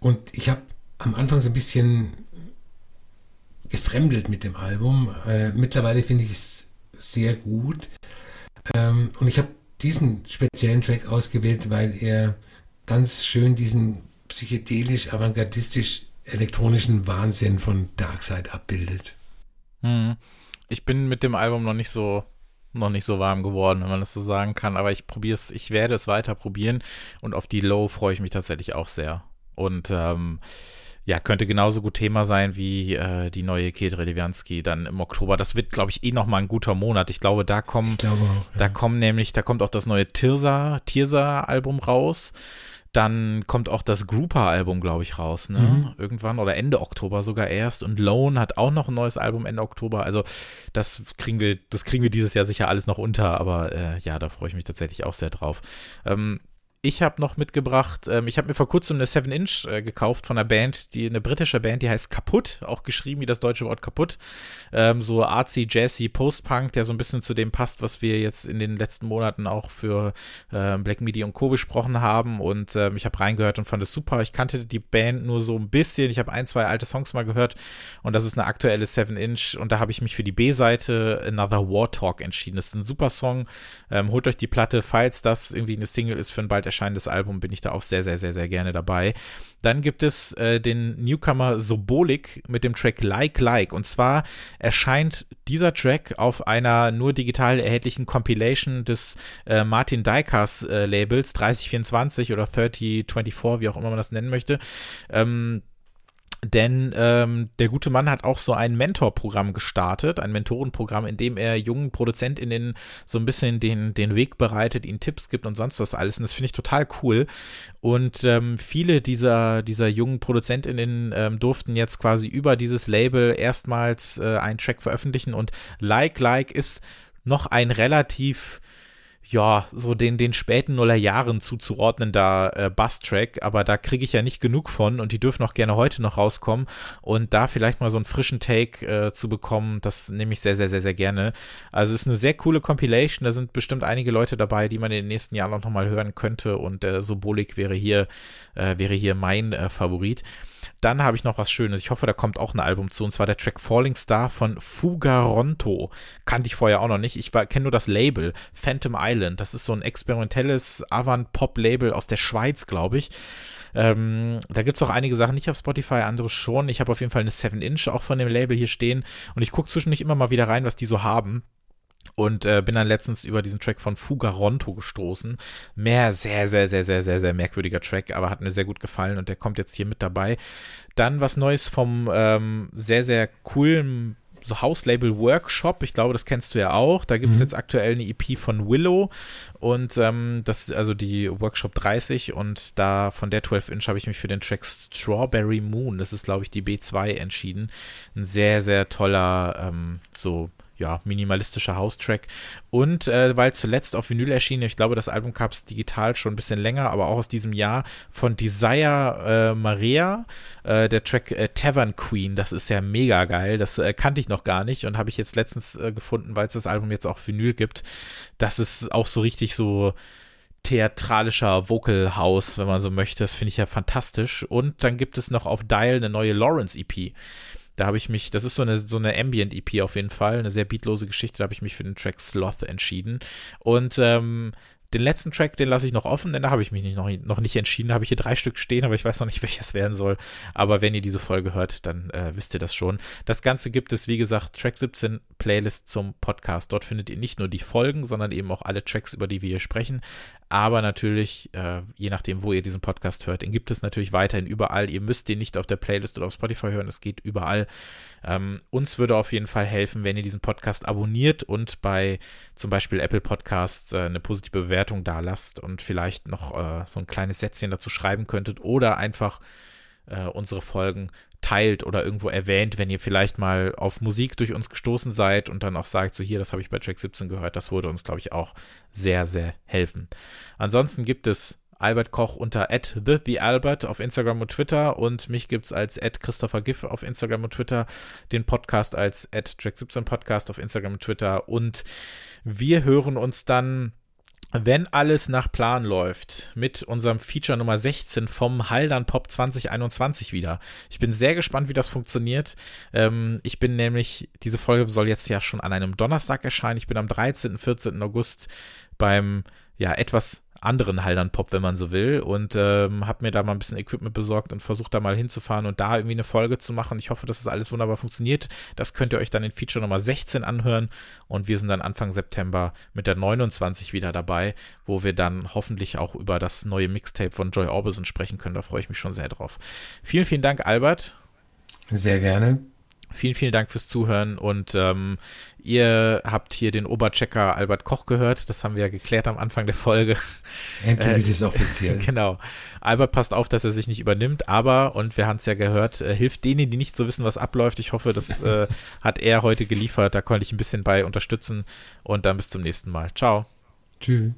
Und ich habe am Anfang so ein bisschen gefremdelt mit dem Album. Äh, mittlerweile finde ich es sehr gut. Ähm, und ich habe diesen speziellen Track ausgewählt, weil er ganz schön diesen psychedelisch, avantgardistisch elektronischen Wahnsinn von Darkseid abbildet. Hm. Ich bin mit dem Album noch nicht so noch nicht so warm geworden, wenn man das so sagen kann, aber ich probiere es, ich werde es weiter probieren und auf die Low freue ich mich tatsächlich auch sehr. Und ähm, ja, könnte genauso gut Thema sein wie äh, die neue Kate Reliviansky dann im Oktober. Das wird, glaube ich, eh nochmal ein guter Monat. Ich glaube, da kommen, glaube auch, ja. da kommen nämlich, da kommt auch das neue Tirsa, Tirsa-Album raus. Dann kommt auch das Grouper-Album, glaube ich, raus, ne? Mhm. Irgendwann oder Ende Oktober sogar erst. Und Lone hat auch noch ein neues Album Ende Oktober. Also das kriegen wir, das kriegen wir dieses Jahr sicher alles noch unter, aber äh, ja, da freue ich mich tatsächlich auch sehr drauf. Ähm, ich habe noch mitgebracht, ähm, ich habe mir vor kurzem eine 7-Inch äh, gekauft von einer Band, die eine britische Band, die heißt Kaputt, auch geschrieben wie das deutsche Wort kaputt. Ähm, so artsy, jazzy, Post-Punk, der so ein bisschen zu dem passt, was wir jetzt in den letzten Monaten auch für äh, Black Media und Co. besprochen haben. Und ähm, ich habe reingehört und fand es super. Ich kannte die Band nur so ein bisschen. Ich habe ein, zwei alte Songs mal gehört und das ist eine aktuelle 7-Inch und da habe ich mich für die B-Seite Another War Talk entschieden. Das ist ein super Song. Ähm, holt euch die Platte, falls das irgendwie eine Single ist für ein bald erscheinendes Album bin ich da auch sehr, sehr, sehr, sehr gerne dabei. Dann gibt es äh, den Newcomer Sobolik mit dem Track Like Like. Und zwar erscheint dieser Track auf einer nur digital erhältlichen Compilation des äh, Martin Dykers äh, Labels 3024 oder 3024, wie auch immer man das nennen möchte. Ähm, denn ähm, der gute Mann hat auch so ein Mentorprogramm gestartet, ein Mentorenprogramm, in dem er jungen ProduzentInnen so ein bisschen den, den Weg bereitet, ihnen Tipps gibt und sonst was alles. Und das finde ich total cool. Und ähm, viele dieser, dieser jungen ProduzentInnen ähm, durften jetzt quasi über dieses Label erstmals äh, einen Track veröffentlichen. Und Like Like ist noch ein relativ ja, so den, den späten Nullerjahren zuzuordnender äh, Bass-Track, aber da kriege ich ja nicht genug von und die dürfen auch gerne heute noch rauskommen und da vielleicht mal so einen frischen Take äh, zu bekommen, das nehme ich sehr, sehr, sehr, sehr gerne. Also es ist eine sehr coole Compilation, da sind bestimmt einige Leute dabei, die man in den nächsten Jahren auch nochmal hören könnte und der Sobolik wäre hier, äh, wäre hier mein äh, Favorit. Dann habe ich noch was Schönes. Ich hoffe, da kommt auch ein Album zu. Und zwar der Track Falling Star von Fugaronto. Kannte ich vorher auch noch nicht. Ich kenne nur das Label Phantom Island. Das ist so ein experimentelles Avant-Pop-Label aus der Schweiz, glaube ich. Ähm, da gibt es auch einige Sachen nicht auf Spotify, andere schon. Ich habe auf jeden Fall eine 7-Inch auch von dem Label hier stehen. Und ich gucke zwischendurch immer mal wieder rein, was die so haben. Und äh, bin dann letztens über diesen Track von Fugaronto gestoßen. Mehr sehr, sehr, sehr, sehr, sehr, sehr merkwürdiger Track, aber hat mir sehr gut gefallen und der kommt jetzt hier mit dabei. Dann was Neues vom ähm, sehr, sehr coolen so House-Label Workshop, ich glaube, das kennst du ja auch. Da gibt es mhm. jetzt aktuell eine EP von Willow und ähm, das ist also die Workshop 30 und da von der 12-Inch habe ich mich für den Track Strawberry Moon, das ist glaube ich die B2 entschieden. Ein sehr, sehr toller, ähm, so ja, minimalistischer House-Track. Und äh, weil zuletzt auf Vinyl erschienen, ich glaube, das Album gab es digital schon ein bisschen länger, aber auch aus diesem Jahr von Desire äh, Maria, äh, der Track äh, Tavern Queen, das ist ja mega geil. Das äh, kannte ich noch gar nicht und habe ich jetzt letztens äh, gefunden, weil es das Album jetzt auch Vinyl gibt. Das ist auch so richtig so theatralischer Vocal House, wenn man so möchte. Das finde ich ja fantastisch. Und dann gibt es noch auf Dial eine neue Lawrence EP. Da habe ich mich, das ist so eine, so eine Ambient-EP auf jeden Fall, eine sehr beatlose Geschichte, da habe ich mich für den Track Sloth entschieden. Und ähm, den letzten Track, den lasse ich noch offen, denn da habe ich mich nicht, noch, noch nicht entschieden. Da habe ich hier drei Stück stehen, aber ich weiß noch nicht, welches werden soll. Aber wenn ihr diese Folge hört, dann äh, wisst ihr das schon. Das Ganze gibt es, wie gesagt, Track 17 Playlist zum Podcast. Dort findet ihr nicht nur die Folgen, sondern eben auch alle Tracks, über die wir hier sprechen. Aber natürlich, äh, je nachdem, wo ihr diesen Podcast hört, den gibt es natürlich weiterhin überall. Ihr müsst den nicht auf der Playlist oder auf Spotify hören, es geht überall. Ähm, uns würde auf jeden Fall helfen, wenn ihr diesen Podcast abonniert und bei zum Beispiel Apple Podcasts äh, eine positive Bewertung da lasst und vielleicht noch äh, so ein kleines Sätzchen dazu schreiben könntet oder einfach äh, unsere Folgen teilt oder irgendwo erwähnt, wenn ihr vielleicht mal auf Musik durch uns gestoßen seid und dann auch sagt, so hier, das habe ich bei Track 17 gehört, das würde uns, glaube ich, auch sehr, sehr helfen. Ansonsten gibt es Albert Koch unter the, the Albert auf Instagram und Twitter und mich gibt es als Christopher Giff auf Instagram und Twitter, den Podcast als Track 17 Podcast auf Instagram und Twitter und wir hören uns dann wenn alles nach Plan läuft, mit unserem Feature Nummer 16 vom Haldern Pop 2021 wieder. Ich bin sehr gespannt, wie das funktioniert. Ähm, ich bin nämlich, diese Folge soll jetzt ja schon an einem Donnerstag erscheinen. Ich bin am 13., 14. August beim, ja, etwas anderen Haldern Pop, wenn man so will. Und ähm, habe mir da mal ein bisschen Equipment besorgt und versucht da mal hinzufahren und da irgendwie eine Folge zu machen. Ich hoffe, dass das alles wunderbar funktioniert. Das könnt ihr euch dann in Feature Nummer 16 anhören. Und wir sind dann Anfang September mit der 29 wieder dabei, wo wir dann hoffentlich auch über das neue Mixtape von Joy Orbison sprechen können. Da freue ich mich schon sehr drauf. Vielen, vielen Dank, Albert. Sehr gerne. Vielen, vielen Dank fürs Zuhören und ähm, ihr habt hier den Oberchecker Albert Koch gehört. Das haben wir ja geklärt am Anfang der Folge. Endlich ist es offiziell. genau. Albert passt auf, dass er sich nicht übernimmt, aber, und wir haben es ja gehört, äh, hilft denen, die nicht so wissen, was abläuft. Ich hoffe, das äh, hat er heute geliefert. Da konnte ich ein bisschen bei unterstützen und dann bis zum nächsten Mal. Ciao. Tschüss.